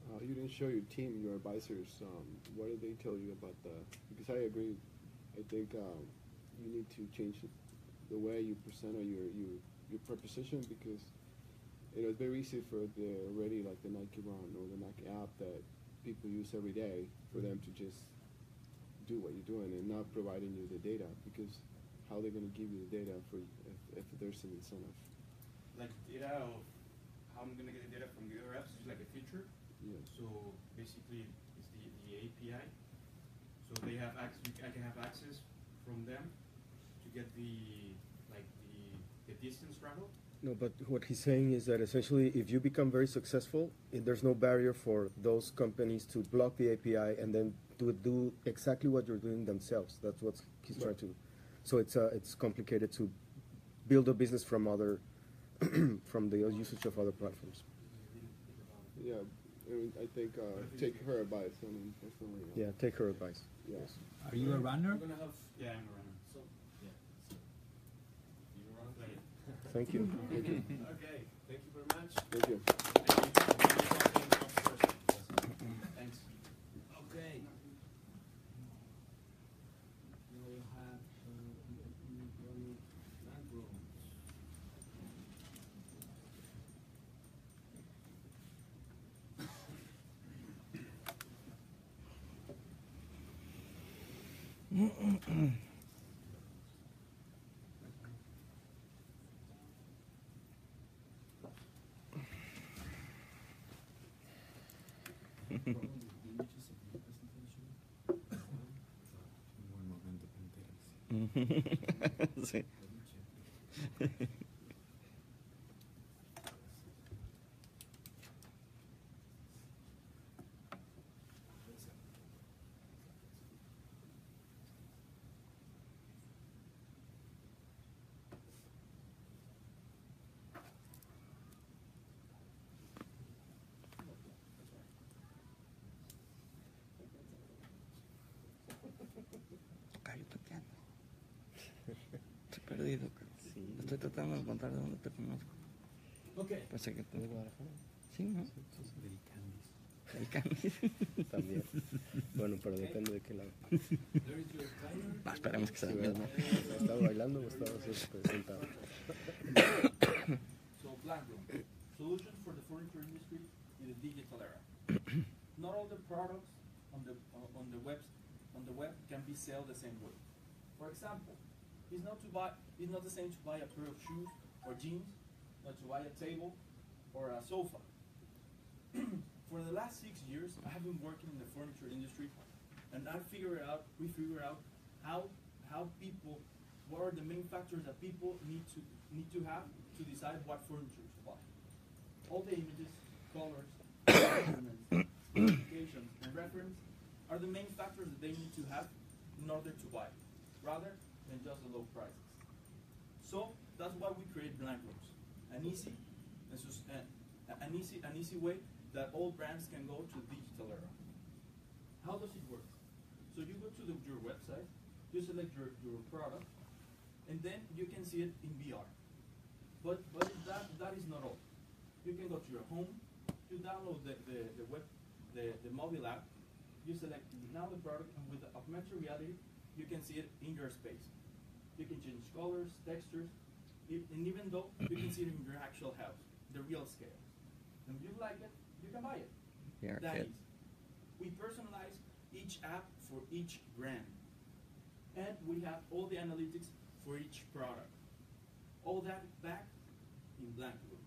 Uh, you didn't show your team, your advisors. Um, what did they tell you about the? Because I agree. I think um, you need to change the way you present or your your your proposition because you know it's very easy for the already like the Nike Run or the Nike app that people use every day for them to just do what you're doing and not providing you the data because how they're they going to give you the data for if, if there's an incentive? Like data of how I'm gonna get the data from the other apps is like a feature. Yeah. So basically, it's the, the API. So they have access. I can have access from them to get the like the the distance travel. No, but what he's saying is that essentially, if you become very successful, it, there's no barrier for those companies to block the API and then to do exactly what you're doing themselves. That's what he's trying to. So it's uh, it's complicated to build a business from other [CLEARS THROAT] from the usage of other platforms. Yeah, I, mean, I think uh, take her advice. I mean, definitely. uh, Yeah, take her advice. Yes. Are you a runner? Have, Yeah, I'm a runner. so, yeah. so, You run? Thank you. Thank you. Okay, thank you very much. Thank you. Thanks. Okay. We will have, uh, running [LAUGHS] [LAUGHS] Sí. Tratando de encontrar de dónde te conozco. Okay. Pensé que te... ¿De Guadalajara? Sí, ¿no? El Candice. [LAUGHS] También. Bueno, pero depende de qué lado. Ah, esperemos que sea Sí, el mismo. ¿Estaba bailando o estaba sentado? [COUGHS] So Black Room, solutions for the furniture industry in the digital era. [COUGHS] Not all the products on the on on the web on the web can be sold the same way. For example, it's not to buy it's not the same to buy a pair of shoes or jeans, not to buy a table or a sofa. [CLEARS THROAT] for the last six years, I have been working in the furniture industry, and I figured out we figured out how how people what are the main factors that people need to need to have to decide what furniture to buy. All the images, colors, [COUGHS] measurements, specifications, and reference are the main factors that they need to have in order to buy, rather than just the low prices. So that's why we create blank rooms, an easy, an easy, an easy way that all brands can go to the digital era. How does it work? So you go to the, your website, you select your, your product, and then you can see it in VR. But but that that is not all. You can go to your home, you download the, the, the web the, the mobile app, you select now the product and with the augmented reality you can see it in your space. You can change colors, textures, and even though you can see it in your actual house, the real scale. And if you like it, you can buy it. Here, That is. We personalize each app for each brand. And we have all the analytics for each product. All that back in Blackroom.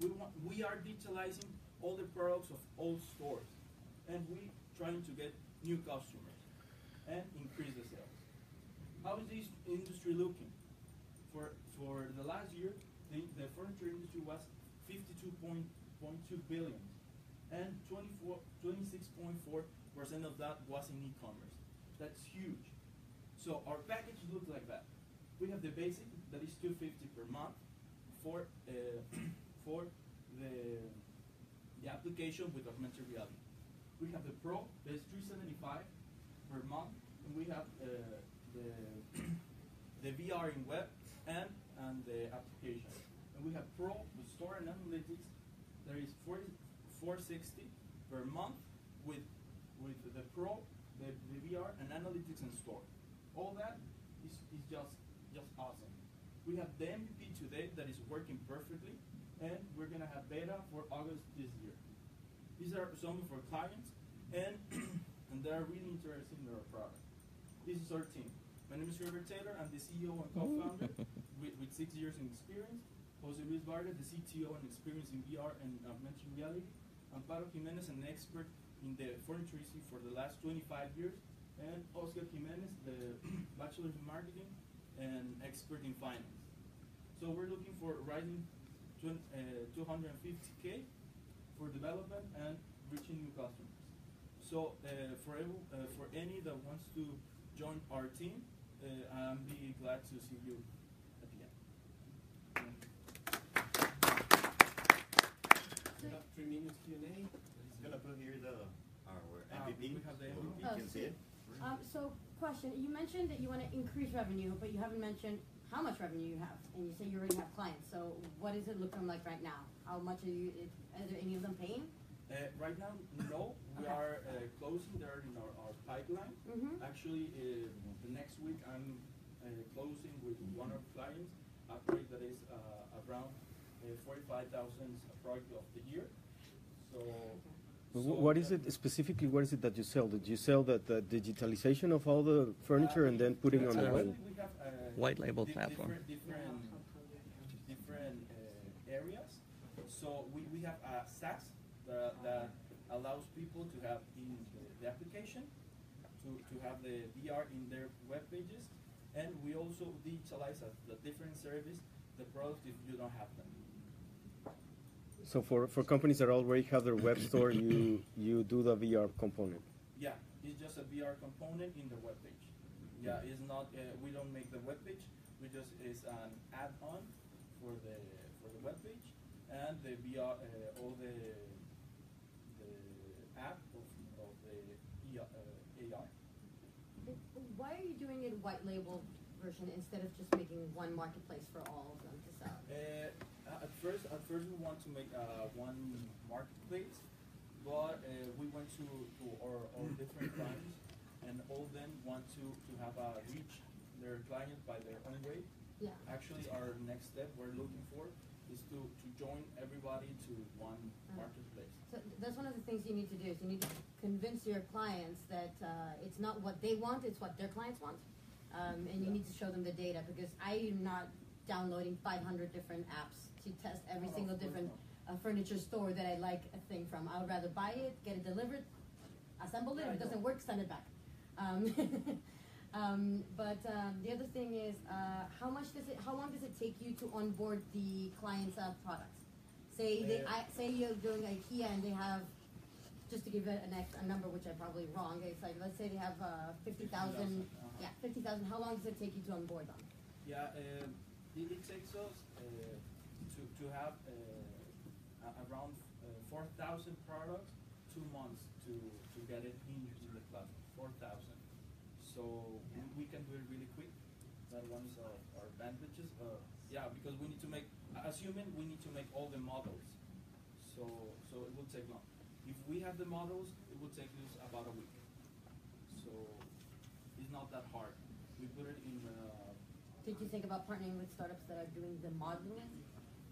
We want, we are digitalizing all the products of all stores. And we trying to get new customers and increase the sales. How is this industry looking? For, for the last year, the, the furniture industry was 52.2 billion and 24, 26.4% of that was in e-commerce. That's huge. So our package looks like that. We have the basic that is 250 per month for uh, [CLEARS THROAT] for the the application with augmented reality. We have the Pro that is 375 per month, and we have uh, the the VR in web and and the application. And we have Pro store and analytics. There is 40, 460 per month with with the Pro, the, the VR and analytics and store. All that is, is just just awesome. We have the MVP today that is working perfectly, and we're gonna have beta for August this year. These are some of our clients, and [CLEARS THROAT] and they are really interested in our product. This is our team. My name is Trevor Taylor. I'm the CEO and co-founder [LAUGHS] with, with six years in experience. Jose Luis Vargas, the CTO and experience in VR and augmented reality. Amparo Jimenez, an expert in the furniture industry for the last 25 years. And Oscar Jimenez, the [CLEARS THROAT] bachelor in marketing and expert in finance. So we're looking for rising uh, 250k for development and reaching new customers. So uh, for uh, for any that wants to join our team, uh, I'm be glad to see you at the end. We have three minutes Q and A. Gonna put here the, our Uh, MVP. we have the so MVP. Oh, can see it. Um, so, question, you mentioned that you wanna increase revenue, but you haven't mentioned how much revenue you have, and you say you already have clients, so what is it looking like right now? How much are you, is, are there any of them paying? Uh, right now, no. We Okay. are uh, closing. They're in our, our pipeline. Mhm. Actually, uh, the next week I'm uh, closing with one of our clients a project that is uh, around uh, 45,000 project of the year. So. So What is it specifically? What is it that you sell? Did you sell the, the digitalization of all the furniture and then putting on the web? uh, White label platform. Different, different, different uh, areas. So we, we have a SaaS that, that allows people to have in the, the application, to, to have the VR in their web pages, and we also digitalize at the different service the product if you don't have them. So for, for companies that already have their web [COUGHS] store, you you do the VR component. Yeah, it's just a VR component in the web page. Yeah, it's not. Uh, we don't make the web page. We just is an add-on for the for the web page and the VR uh, all the app of, of the ER, uh, AR. Why are you doing it white label version instead of just making one marketplace for all of them to sell? Uh, at first, at first we want to make uh, one marketplace, but uh, we went to, to our, our different clients, and all of them want to, to have a reach their clients by their own way. Yeah. Actually, our next step we're looking for is to, to join everybody to one Uh. marketplace. So that's one of the things you need to do, is you need to convince your clients that, uh, it's not what they want, it's what their clients want. Um, and you need to show them the data, because I am not downloading five hundred different apps to test every No, single different, uh, furniture store that I like a thing from. I would rather buy it, get it delivered, assemble it, if it doesn't work, send it back. Um, [LAUGHS] um, but, um, the other thing is, uh, how much does it, how long does it take you to onboard the client's, uh, products? Say they, I, say you're doing IKEA and they have, just to give it an ex, a number which I'm probably wrong, it's like, let's say they have, uh, fifty thousand, 50,000, uh-huh. yeah, fifty thousand, how long does it take you to onboard them? Yeah, um, it, it takes us uh, to, to have uh, a- around uh, 4,000 products, two months to, to get it in, in the platform, 4,000. So we, we can do it really quick. That one is our, our advantages. Uh, yeah, because we need to make, assuming we need to make all the models. So, so it will take long. If we have the models, it will take us about a week. So it's not that hard. We put it in uh, Did you think about partnering with startups that are doing the modeling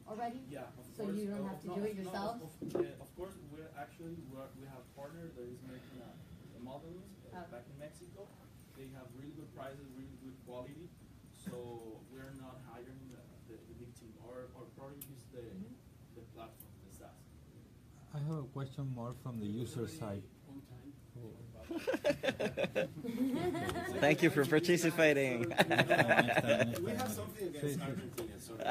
already? Yeah, of So course. you don't Uh, have to no, do it no, yourself? Of, of, uh, of course, we're actually we're, we have partner that is making a, a models uh, Oh. back in Mexico. They have really good prices, really good quality. So we're not hiring the, the, the big team. Our our product is the Mm-hmm. the platform, the SaaS. I have a question more from the user side. Thank you for participating. [LAUGHS] We have something against Argentina, sorry. [LAUGHS]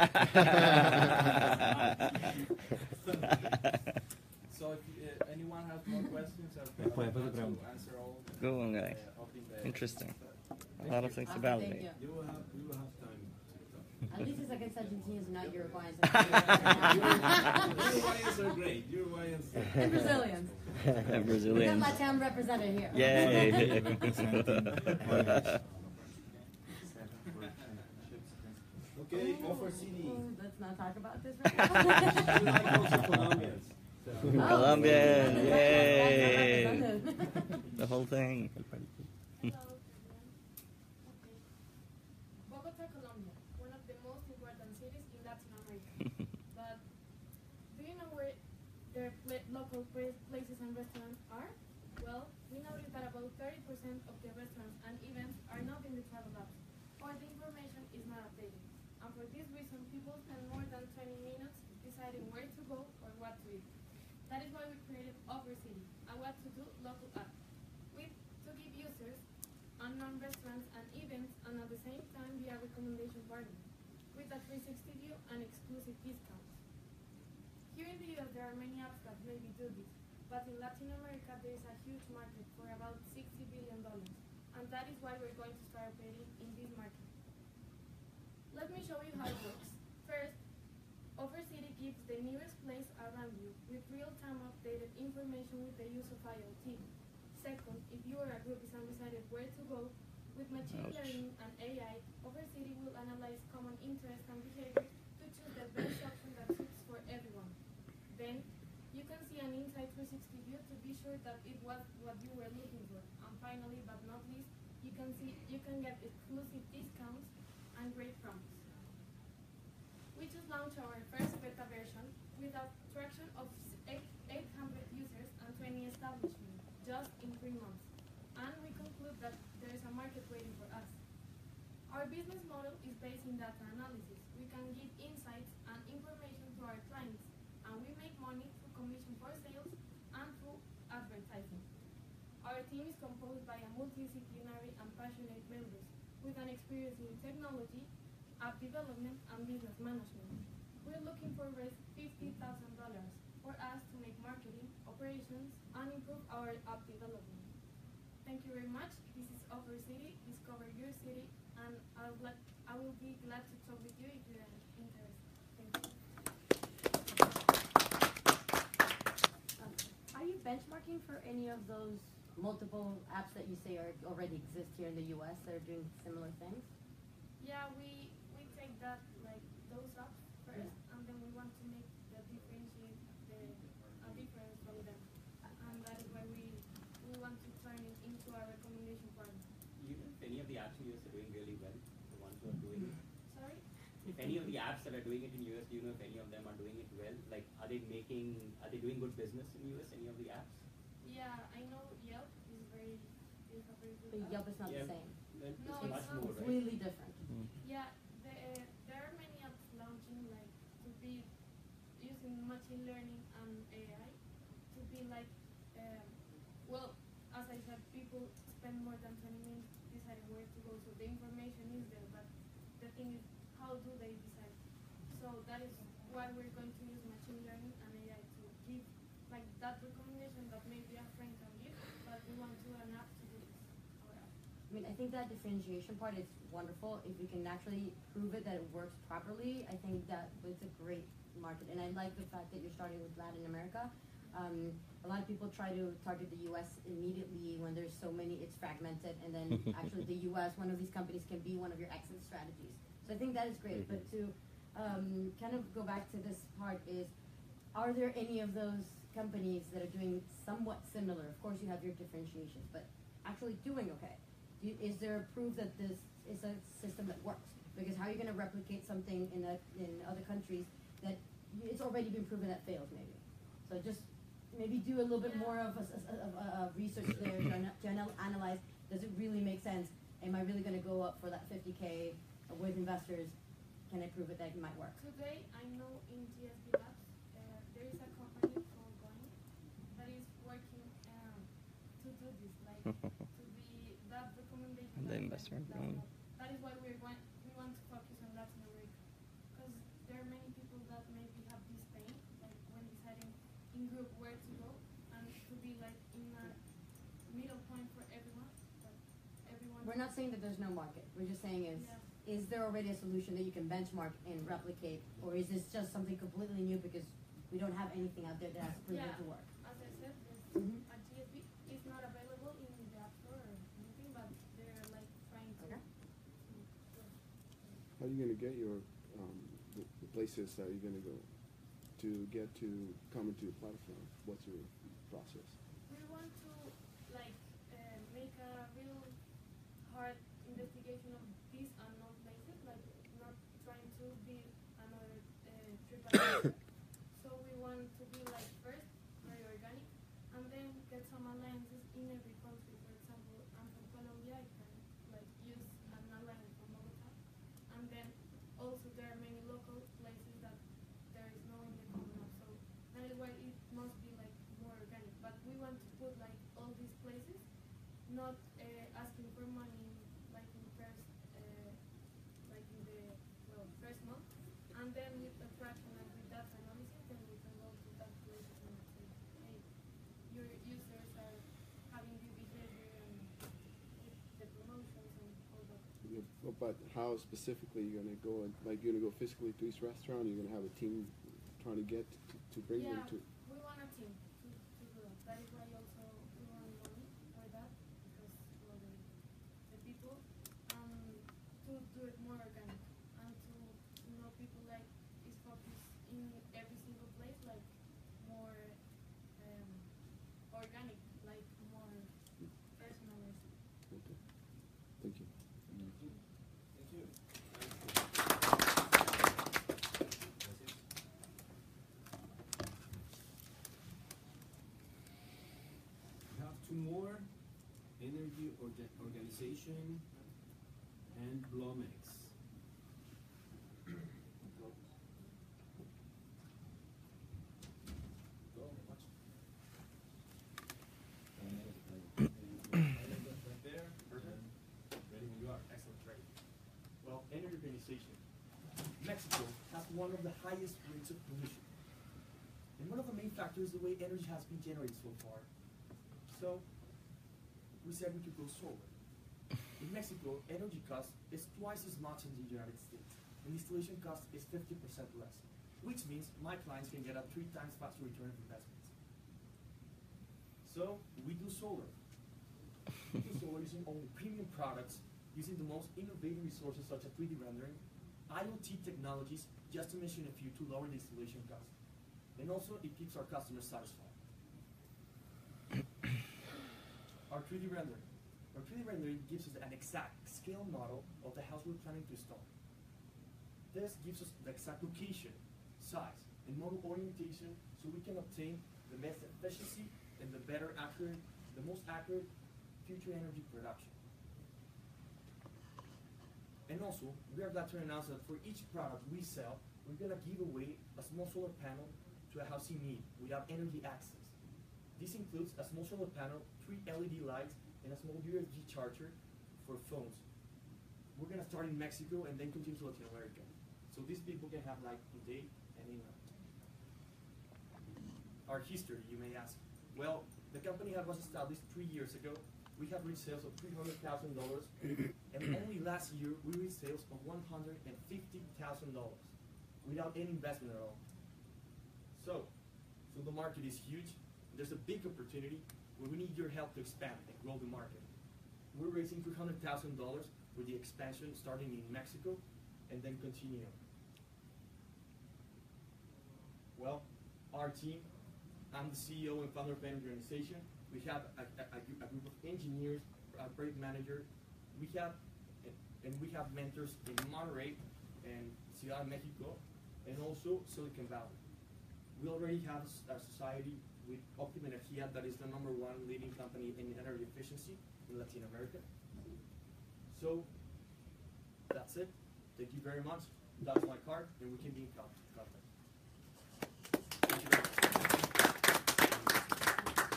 so if uh, anyone has more questions, I'll be Después, después te glad to answer all. Good one, guys. uh, up in the- Interesting. A lot of things to Awesome, thank validate. At least it's against Argentinians, not Uruguayans. [LAUGHS] Uruguayans are great, Uruguayans. And Brazilians. [LAUGHS] And We got Brazilians. Latam represented here. Yay. Okay, go for CD. Oh, Let's not talk about this right [LAUGHS] now. You like Colombians. So- Oh, Colombian, yay. The whole thing. Hello, everyone. Okay. Bogota, Colombia, one of the most important cities in Latin America. but do you know where their pla- local pra- places and restaurants are? Well, we noticed that about 30% of the restaurants and events are not in the travel apps, or the information is not updated. And for this reason, people spend more than 20 minutes deciding where to go or what to eat. That is why we created Offer City, a what to do local app with to give users unknown restaurants and events and at the same time be a recommendation partner with a 360 view and exclusive discounts. Here in the US there are many apps that maybe do this, but in Latin America there is a huge market for about 60 billion dollars, and that is why we're going to start operating in this market. Let me show you how it works. First, OfferCity gives the nearest place around you with real-time updated information with the use of IoT. Second, if you or a group is undecided where to go, with machine Ouch. learning and AI, OfferCity will analyze common interests and behavior to choose the best option that suits for everyone. Then, you can see an Inside 360 view to be sure that it was what you were looking for. And finally, but not least, you can see you can get exclusive discounts and great prompts. We just launched our first beta version with a traction of 800 users and 20 establishments just in three months. And we conclude that there is a market waiting for us. Our business model is based in data analysis. We can give insights and information to our clients, and we make money through commission for sales and through advertising. Our team is composed by a multidisciplinary and passionate members with an experience in technology, app development, and business management. We're looking for raise $50,000 for us to make marketing, operations, and improve our app development. Thank you very much. This is Offer City, Discover Your City, and I'll glad, I will be glad to talk with you if you are interested. Thank you. Um, Are you benchmarking for any of those multiple apps that you say are already exist here in the US that are doing similar things? Yeah, we we take that like those up first, and then we want to make the differentiate the a difference from them, and that is why we we want to turn it into a recommendation partner. You know if any of the apps in US are doing really well, the ones who are doing it. [LAUGHS] Sorry. If any of the apps that are doing it in US, do you know if any of them are doing it well? Like, are they making, are they doing good business in US? Any of the apps? Yeah, I know Yelp is very is a very good. But. Yelp is not Yeah, the same. then No, it's it's much not. more, It's right? really different. Yeah, the, there are many apps launching like to be using machine learning and AI to be like, um, well, as I said, people spend more than 20 minutes deciding where to go, so the information is there, but the thing is, how do they decide? So that is why we're going to use machine learning and AI to give like that recommendation that maybe a friend can give, but we want to an app to do this. Our app. I mean, I think that differentiation part is wonderful. If we can actually prove it that it works properly, I think that it's a great market. And I like the fact that you're starting with Latin America. Um, a lot of people try to target the U.S. immediately when there's so many, it's fragmented, and then [LAUGHS] actually the U.S. one of these companies can be one of your exit strategies. So I think that is great. But to um, kind of go back to this part is, are there any of those companies that are doing somewhat similar? Of course, you have your differentiations, but actually doing okay. Do you, is there a proof that this is a system that works? Because how are you going to replicate something in a, in other countries that it's already been proven that fails, maybe? So just maybe do a little bit more of a, s- of a, a research there to, ana- to anal- analyze. Does it really make sense? Am I really going to go up for that 50k with investors? Can I prove it that it might work? Today, I know in GSB Labs, uh, there is a company called Going that is working um, to do this, like [LAUGHS] to be that recommendation. The we investment went Going. down. That is why we want we want to focus on Latin America, because there are many people that maybe have this pain, like when deciding in group where to go, and to be like in a middle point for everyone, but everyone. We're not saying that there's no market. We're just saying is, Yeah. is there already a solution that you can benchmark and replicate, or is this just something completely new because we don't have anything out there that has proven Yeah, to work? as I said, there's Mhm. a GSB is not available in the App Store or anything, but they're like trying to. How are you gonna get your, um, the, the places that you're gonna go to get to come into your platform? What's your process? We want to like uh, make a real hard investigation of these unknown places, like not trying to be another uh, trip [COUGHS] [COUGHS] advisor. so we want to be like first very organic, and then get some alliances in every country. For example, I'm from Colombia, I can like use an alliance from Bogota, and then also there are many local places that there is no in the common app. So that is why it must be like more organic. But we want to put like all these places, not uh, asking for money like in first, uh, like in the well first month, and then with the traction and with that analysis, then we can go to that places and say, hey, your users are having this behavior and with the promotions and all that. You- But how specifically you're gonna go and, like, you're gonna go physically to each restaurant, you're gonna have a team trying to get to, to bring yeah, them to? we want a team to, to do that. That is why also we want money for that because well the, the people um to do it more organic and to you know people like is focused in every single place like more um organic like more personalized. Okay. Thank you. Thank you. We have two more, energy orga- organization and Blomex. Go, watch. Right there, and ready when you are. Excellent, great. Well, energy organization. Mexico has one of the highest rates of pollution. And one of the main factors is the way energy has been generated so far. So, we said we could go solar. In Mexico, energy cost is twice as much in the United States, and installation cost is 50% less, which means my clients can get a three times faster return of investment. So, we do solar. We do solar using only premium products using the most innovative resources such as 3D rendering, IoT technologies, just to mention a few, to lower the installation cost. And also, it keeps our customers satisfied. our 3D rendering. Our 3D rendering gives us an exact scale model of the house we're planning to install. This gives us the exact location, size, and model orientation so we can obtain the best efficiency and the better accurate, the most accurate future energy production. And also, we are glad to announce that for each product we sell, we're gonna give away a small solar panel to a house in need without energy access. This includes a small solar panel, three LED lights, and a small USB charger for phones. We're gonna start in Mexico and then continue to Latin America. So these people can have like in day and in. Our history, you may ask. Well, the company was established three years ago. We have reached sales of three hundred thousand dollars, and only last year we reached sales of one hundred and fifty thousand dollars, without any investment at all. So, so the market is huge. There's a big opportunity where we need your help to expand and grow the market. We're raising three hundred thousand dollars for the expansion starting in Mexico, and then continuing. Well, our team, I'm the CEO and founder of Energy Organization. We have a, a, a, group- of engineers, a project manager. We have, and we have mentors in Monterrey and Ciudad Mexico, and also Silicon Valley. We already have a society with Optima Energia that is the number one leading company in energy efficiency in Latin America. So, that's it. Thank you very much. That's my card, and we can be in contact. Thank you very much.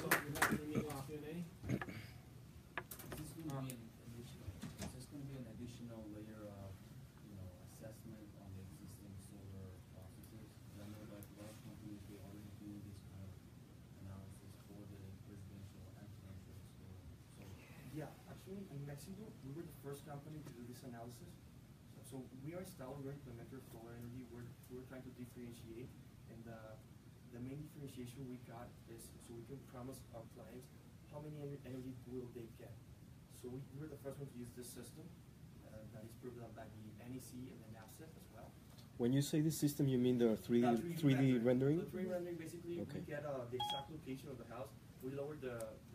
So we have in the middle of Q&A. Is this gonna be an additional, is this gonna be an additional layer of, you know, assessment on the existing solar processes? 'Cause I know like a lot of companies, they already do this kind of analysis for the residential and commercial solar. solar. Actually, in Mexico, we were the first company to do this analysis. So, so we are installed, we're implementer of solar energy. We're, we're trying to differentiate, and the, the main differentiation we got is so we can promise our clients how many ener- energy will they get. So we, we were the first one to use this system uh, that is proven by the NEC and the NAPSET as well. When you say this system, you mean the 3D, Uh, 3D rendering? The 3D rendering, basically, Okay. we get uh, the exact location of the house. We lower the, the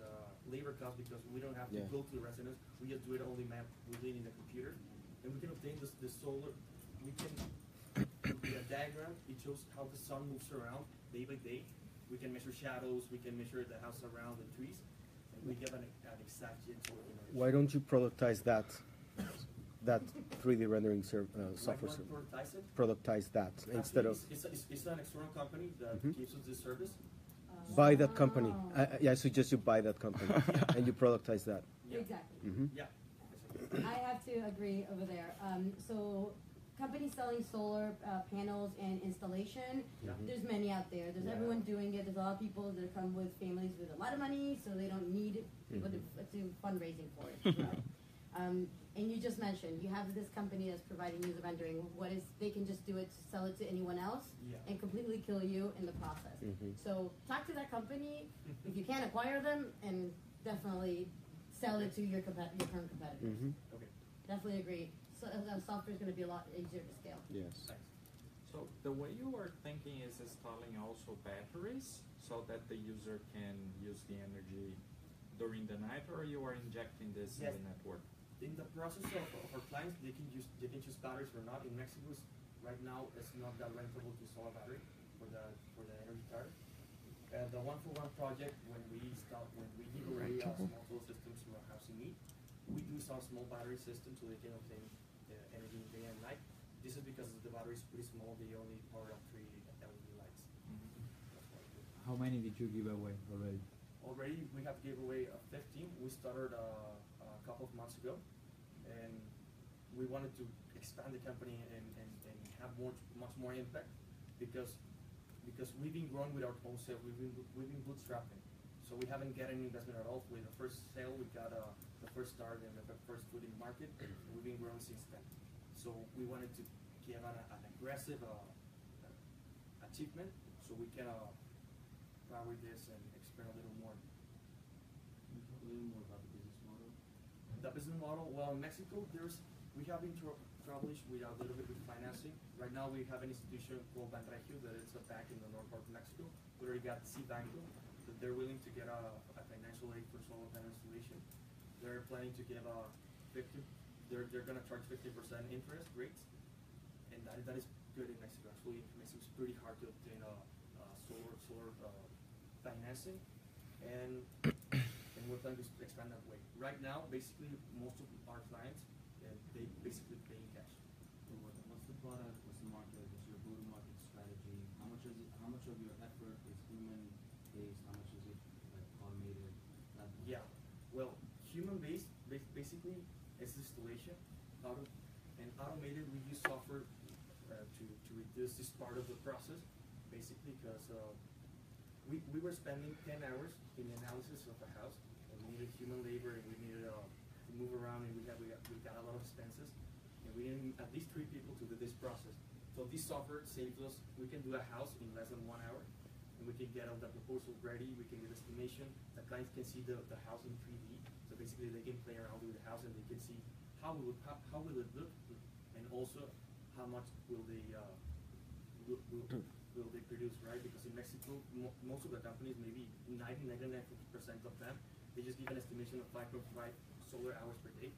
labor cost because we don't have to Yeah. go to the residence. We just do it only map within the computer. And we can obtain this, the solar, we can, [COUGHS] with a diagram, it shows how the sun moves around day by day. We can measure shadows, we can measure the house around the trees, and we get an, an exact. Why don't you productize that, that 3D rendering ser- uh, software? Why ser- don't we productize? Productize that instead of, It's, it's, it's an external company that Mhm. gives us this service. Buy that company. I, I- yeah, I suggest you buy that company [LAUGHS] and you productize that. Exactly. Mhm. Yeah. I have to agree over there. Um, so companies selling solar uh, panels and installation, Yeah. there's many out there. There's Yeah. everyone doing it. There's a lot of people that come with families with a lot of money, so they don't need people to, to fundraising for it. Right? [LAUGHS] um, and you just mentioned you have this company that's providing user rendering. What is they can just do it to sell it to anyone else Yeah. and completely kill you in the process. Mhm. So talk to that company if you can acquire them and definitely sell it to your compet- your current competitors. Mhm. Okay. Definitely agree. So uh, software is going to be a lot easier to scale. Yes. So the way you are thinking is installing also batteries so that the user can use the energy during the night, or you are injecting this Yes. in the network? In the process of, of our clients, they can use they can choose batteries or not. In Mexico, right now, it's not that rentable to install a battery for the for the energy tariff. Uh, the one for one project, when we install when we give away uh, small solar systems to house in need, we do install small battery systems so they can obtain the energy day and night. This is because the battery is pretty small; they only power up three LED lights. We do. How many did you give away already? Already, we have giveaway of 15. We started uh, couple of months ago, and we wanted to expand the company and, and, and have more, much more impact because because we've been growing with our own sales. We've been we've been bootstrapping, so we haven't got any investment at all. With the first sale, we got uh, the first start and the first foot in the market. And we've been growing since then. So we wanted to give an, an aggressive uh, achievement so we can uh, power this and expand a little more. A little more the business model? well, in Mexico, there's, we have been tro- troubled with a little bit with financing. Right now, we have an institution called Banregio that is a bank in the north part of Mexico. We already got CIBanco, that they're willing to get a, a financial aid for solar panel installation. They're planning to give a fifty, they're, they're gonna charge fifty percent interest rates. And that, that is good in Mexico, actually, in Mexico, it's pretty hard to obtain a, a solar, solar, uh, financing. And we're planning to expand that way. Right now, basically, most of our clients, and they basically pay in cash. What's the product, what's the market, what's your go-to-market strategy? How much is it, how much of your effort is human-based, how much is it like automated? That- Yeah, well, human-based, ba- basically, is installation, auto, and automated, we use software, uh, to, to reduce this part of the process, basically, because, uh, we, we were spending ten hours in the analysis of a house, and we needed human labor, and we needed, uh, to move around, and we got, we got, we got a lot of expenses, and we needed at least three people to do this process. So this software saves us, we can do a house in less than one hour, and we can get all the proposal ready, we can get estimation, the clients can see the, the house in three D, so basically they can play around with the house and they can see how will, how, how will it look, and also how much will they, uh, will, will, will they produce, right? Because in Mexico, mo- most of the companies, maybe 90, 99 percent of them, they just give an estimation of five point five solar hours per day,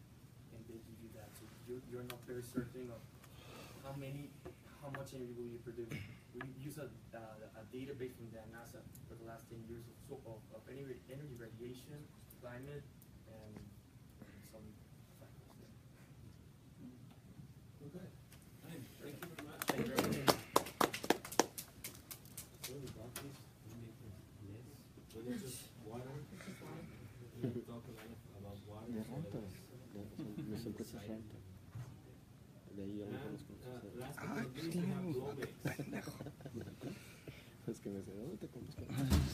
and they give you that, so you're, you're not very certain of how many, how much energy will you produce? We use a, uh, a database from the NASA for the last ten years of, so, of, of energy, energy radiation, climate,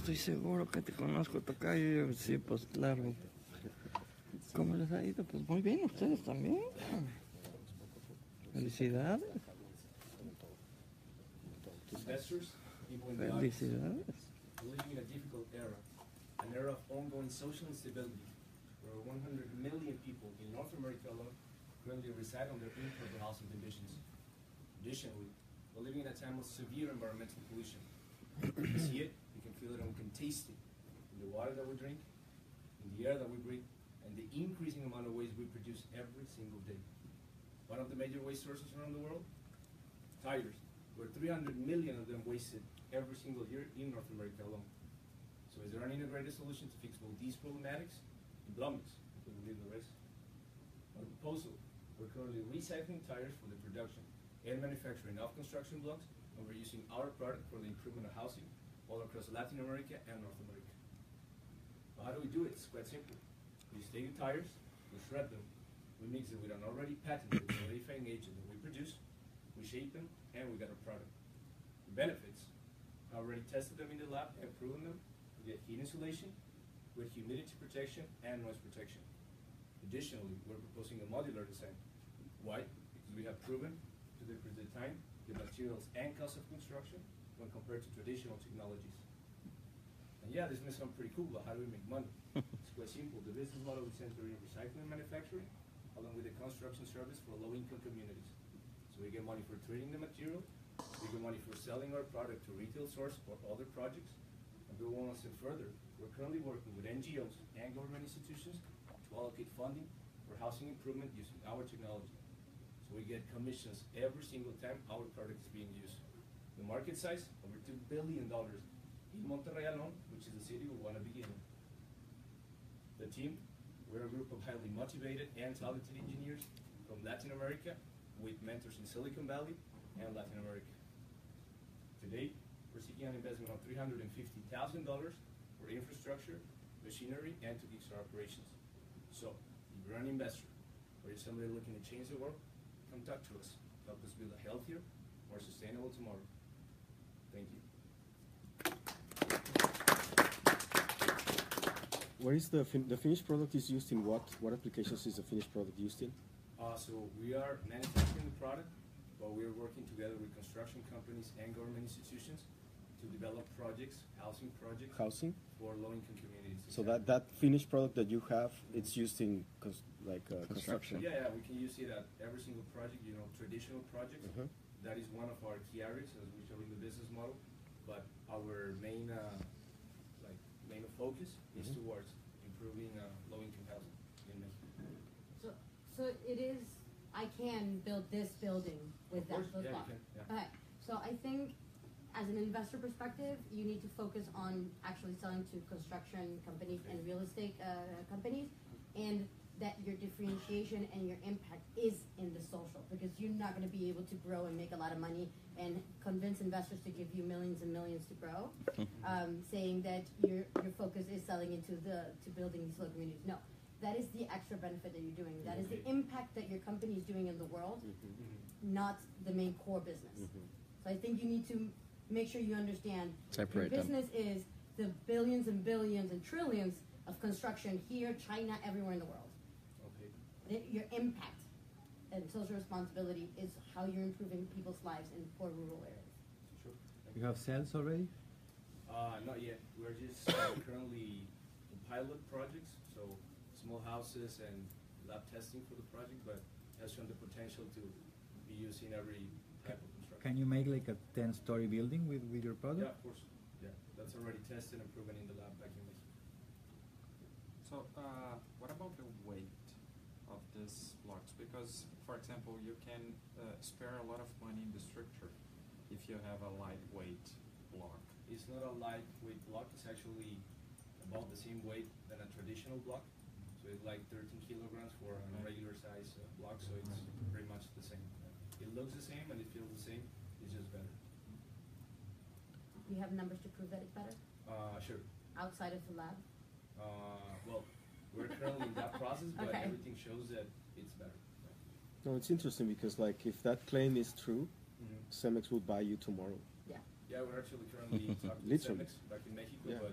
Estoy seguro que te conozco, Tocayo. Sí, pues claro. ¿Cómo les ha ido? Pues muy bien, ustedes también. Felicidades. Investors. Felicidades. Living in a difficult era, an era of ongoing social instability, where 100 million people in North America alone currently reside under improper housing conditions. Additionally, we're living in a time of severe environmental pollution. See it, can feel it, and we can taste it in the water that we drink, in the air that we breathe, and the increasing amount of waste we produce every single day. One of the major waste sources around the world? Tires, where 300 million of them wasted every single year in North America alone. So is there an integrated solution to fix both these problematics? In Blumix, we will leave the rest. On proposal, we're currently recycling tires for the production and manufacturing of construction blocks, and we're using our product for the improvement of housing all across Latin America and North America. Well, how do we do it? It's quite simple. We take the tires, we shred them, we mix it with an already patented solidifying agent that we produce, we shape them, and we got a product. The benefits, I already tested them in the lab and proven them. We get heat insulation with humidity protection and noise protection. Additionally, we're proposing a modular design. Why? Because we have proven to the time, the materials, and cost of construction when compared to traditional technologies. And yeah, this may sound pretty cool, but how do we make money? [LAUGHS] it's quite simple. The business model is centered in recycling manufacturing, along with the construction service for low-income communities. So we get money for trading the material, we get money for selling our product to retail source or other projects. And go one step further, we're currently working with NGOs and government institutions to allocate funding for housing improvement using our technology. So we get commissions every single time our product is being used. The market size, over two billion dollars in Monterrey alone, which is the city we want to begin in. The team, we're a group of highly motivated and talented engineers from Latin America with mentors in Silicon Valley and Latin America. Today, we're seeking an investment of $350,000 for infrastructure, machinery, and to kickstart operations. So, if you're an investor or you're somebody looking to change the world, come talk to us. Help us build a healthier, more sustainable tomorrow. Thank you. What is the, fin- the finished product is used in what? What applications is the finished product used in? Uh, so we are manufacturing the product, but we are working together with construction companies and government institutions to develop projects, housing projects. Housing? For low-income communities. So that, that finished product that you have, it's used in cons- like uh, construction. Yeah, yeah, we can use it at every single project, you know, traditional projects. Mhm. That is one of our key areas, as we show in the business model. But our main, uh, like, main focus is Mhm. towards improving uh, low-income housing in Mexico. So, so it is, I can build this building with Of that, course, yeah, you can, yeah. Okay, so I think as an investor perspective, you need to focus on actually selling to construction companies and real estate, uh, companies. And that your differentiation and your impact is in the social, because you're not gonna be able to grow and make a lot of money and convince investors to give you millions and millions to grow. Mm-hmm. Um, saying that your, your focus is selling into the, to building these little communities. No, that is the extra benefit that you're doing. That is the mm-hmm. impact that your company is doing in the world, mm-hmm. not the main core business. So I think you need to make sure you understand Separate your them. business is the billions and billions and trillions of construction here, China, everywhere in the world. Okay. The- Your impact and social responsibility is how you're improving people's lives in poor rural areas. Sure. You have sales already? Uh, not yet. We're just uh, [COUGHS] currently in pilot projects, so small houses and lab testing for the project, but has shown the potential to be used in every type of construction. Can you make like a ten-story building with, with your product? Yeah, product? of course. Yeah, that's already tested and proven in the lab back in Mexico. So, uh, what about the weight of these blocks? Because, for example, you can uh, spare a lot of money in the structure if you have a lightweight block. It's not a lightweight block. It's actually about the same weight than a traditional block. So it's like 13 kilograms for a Right. regular size uh, block. So it's pretty much the same. It looks the same and it feels the same. It's just better. You have numbers to prove that it's better Uh, sure. outside of the lab? Uh, well, we're currently in that process, but Okay. everything shows that it's better. No, it's interesting because like if that claim is true, Mhm. Cemex will buy you tomorrow. Yeah. Yeah, we're actually currently [LAUGHS] talking to Literally. Cemex back in Mexico, Yeah. but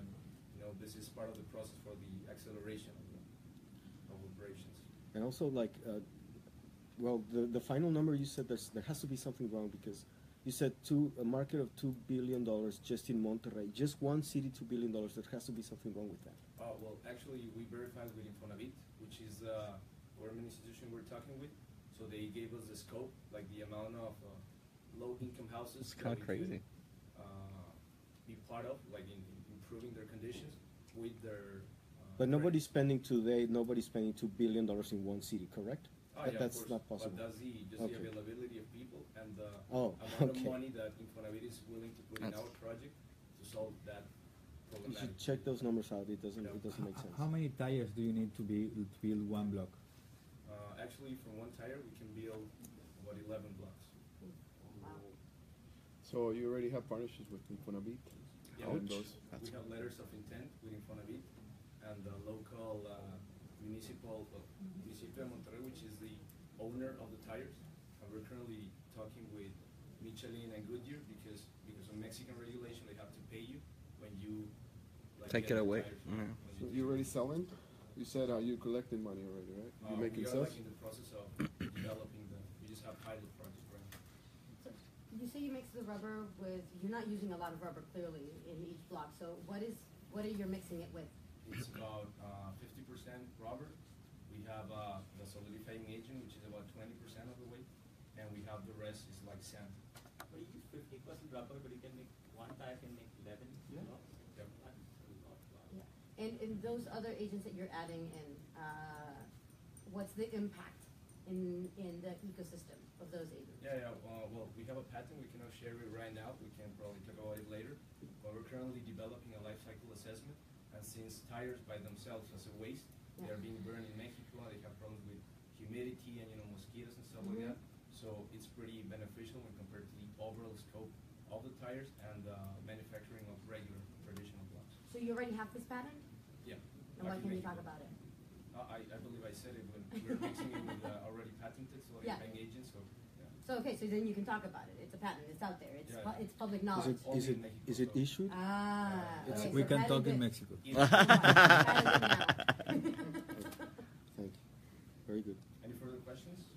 you know this is part of the process for the acceleration of, the, of operations. And also like, uh, well, the, the final number you said there's, there has to be something wrong because you said two, a market of two billion dollars just in Monterrey, just one city, two billion dollars. There has to be something wrong with that. Uh, well, actually, we verified with Infonavit, which is the government institution we're talking with. So they gave us the scope, like the amount of uh, low-income houses. It's kinda that we could, crazy. Uh, be part of, like in, in improving their conditions with their. Uh, But nobody's spending today. Nobody's spending two billion dollars in one city, correct? Oh, That- yeah, that's course. not possible. But that's the, just Okay. the availability of people and the Oh, amount okay. of money that Infonavit is willing to put in our project to solve that You should check those numbers out. It doesn't. It doesn't make sense. How many tires do you need to be to build one block? Uh, actually, from one tire, we can build about 11 blocks. So you already have partnerships with Infonavit? Yeah, on we- those? we have letters of intent with Infonavit and the local uh, municipal, uh, Municipio de Monterrey, which is the owner of the tires. And we're currently talking with Michelin and Goodyear because, because of Mexican regulation, they have to pay you when you like, Take it away. tires, Yeah. when So do you the- already selling? You said uh, you collecting money already, right? Uh, You making we are sales? like in the process of developing the, we just have pilot projects right now. So you say you mix the rubber with, you're not using a lot of rubber clearly in each block. So what is, what are you mixing it with? It's about uh, fifty percent rubber. We have uh, the solidifying agent, which is about twenty percent of the weight, and we have the rest is like sand. But you use fifty percent rubber, but you can make, one tire can make eleven Yeah. blocks. Yep. That's a lot, lot. Yeah. And, and those other agents that you're adding in, uh, what's the impact in, in the ecosystem of those agents? Yeah, yeah. Uh, well, we have a patent. We cannot share it right now. We can probably talk about it later. But we're currently developing a life cycle assessment. And since tires by themselves as a waste, they are being burned in Mexico. and They have problems with humidity and you know mosquitoes and stuff like Mhm. that. So it's pretty beneficial when compared to the overall scope of the tires and uh, manufacturing of regular traditional blocks. So you already have this patent? Yeah. And why can't you talk about it? Uh, I, I believe I said it when we were mixing it with uh, already patented So Yeah. solidifying agents. So yeah. So, okay, so then you can talk about it. It's a patent, it's out there, it's, Yeah. pu- it's public knowledge. Is it is it issued? Ah, It's- okay, We so can talk in. Mexico. [LAUGHS] [LAUGHS] Thank you. Very [LAUGHS] good. Any further questions?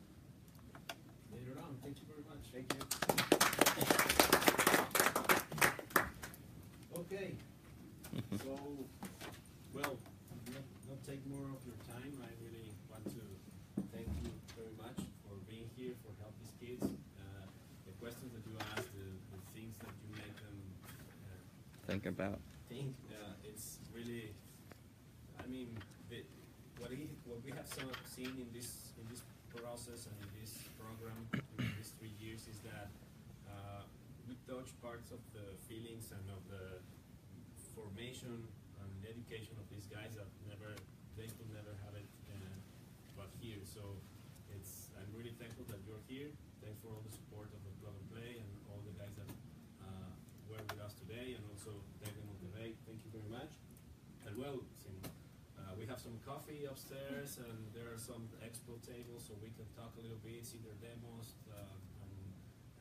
Thank you. Okay. so, well, not, not take more of your time. I really want to thank you very much for being here, for helping these kids. Uh, the questions that you asked, the, the things that you make them uh, think about. Think uh, it's really. I mean, the, what, he, what we have so, seen in this in this process and touch parts of the feelings and of the formation and education of these guys that never they could never have it uh, but here. So it's I'm really thankful that you're here. Thanks for all the support of the plug and play and all the guys that uh, were with us today, and also David Monterrey. Thank you very much. And well, uh, we have some coffee upstairs, and there are some expo tables, so we can talk a little bit, see their demos, uh, and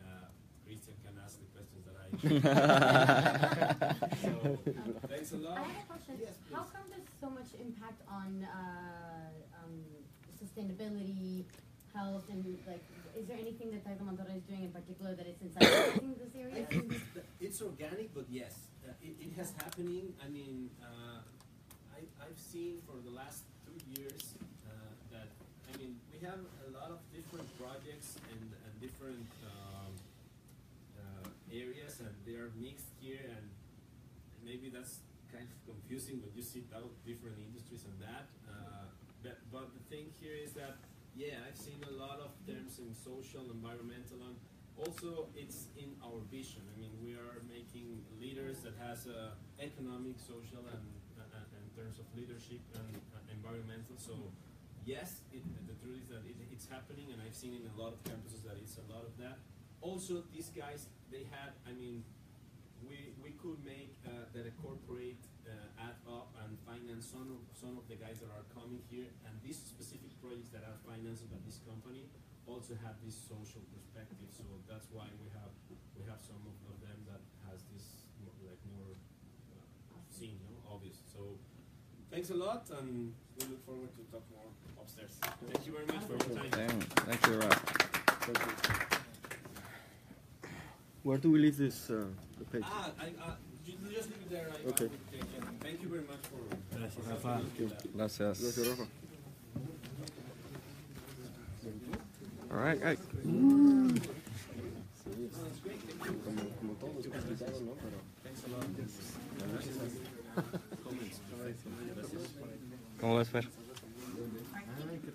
uh, Christian can ask the questions that I. so thanks a lot. I have a question. Yes, How come there's so much impact on uh, um, sustainability, health, and like, is there anything that Tec de Monterrey is doing in particular that it's incentivizing [COUGHS] this I area? think it's, it's organic, but yes, uh, it, it has happening. I mean, uh, I, I've seen for the last two years uh, that I mean we have a lot of different projects and, and different um, uh, areas, and they are mixed here, and maybe that's kind of confusing when you see out different industries and that. Uh, but, but the thing here is that yeah, I've seen a lot of terms in social, environmental, and also it's in our vision. I mean, we are making leaders that has uh, economic, social, and in terms of leadership and uh, environmental. So yes, it, the truth is that it, it's happening, and I've seen in a lot of campuses that it's a lot of that. Also, these guys they had. I mean, we we could make uh, that a corporate uh, add up and finance some of some of the guys that are coming here, and these specific projects that are financed by this company also have this social perspective. So that's why we have we have some of, of them that has this more, like more uh, seen, you know, obvious. So thanks a lot, and we look forward to talk more upstairs. Thank you very much for your time. Damn, thank you, Rob. Thank you. Where do we leave this uh, the page? Ah, I, uh, you just leave it there. I, Okay. I will take it. Thank you very much for. Gracias, Rafa. helping us. Gracias. Gracias, Rafa. All right, guys. Como, como todos complicados, Thanks a lot. ¿Cómo ves, Fer?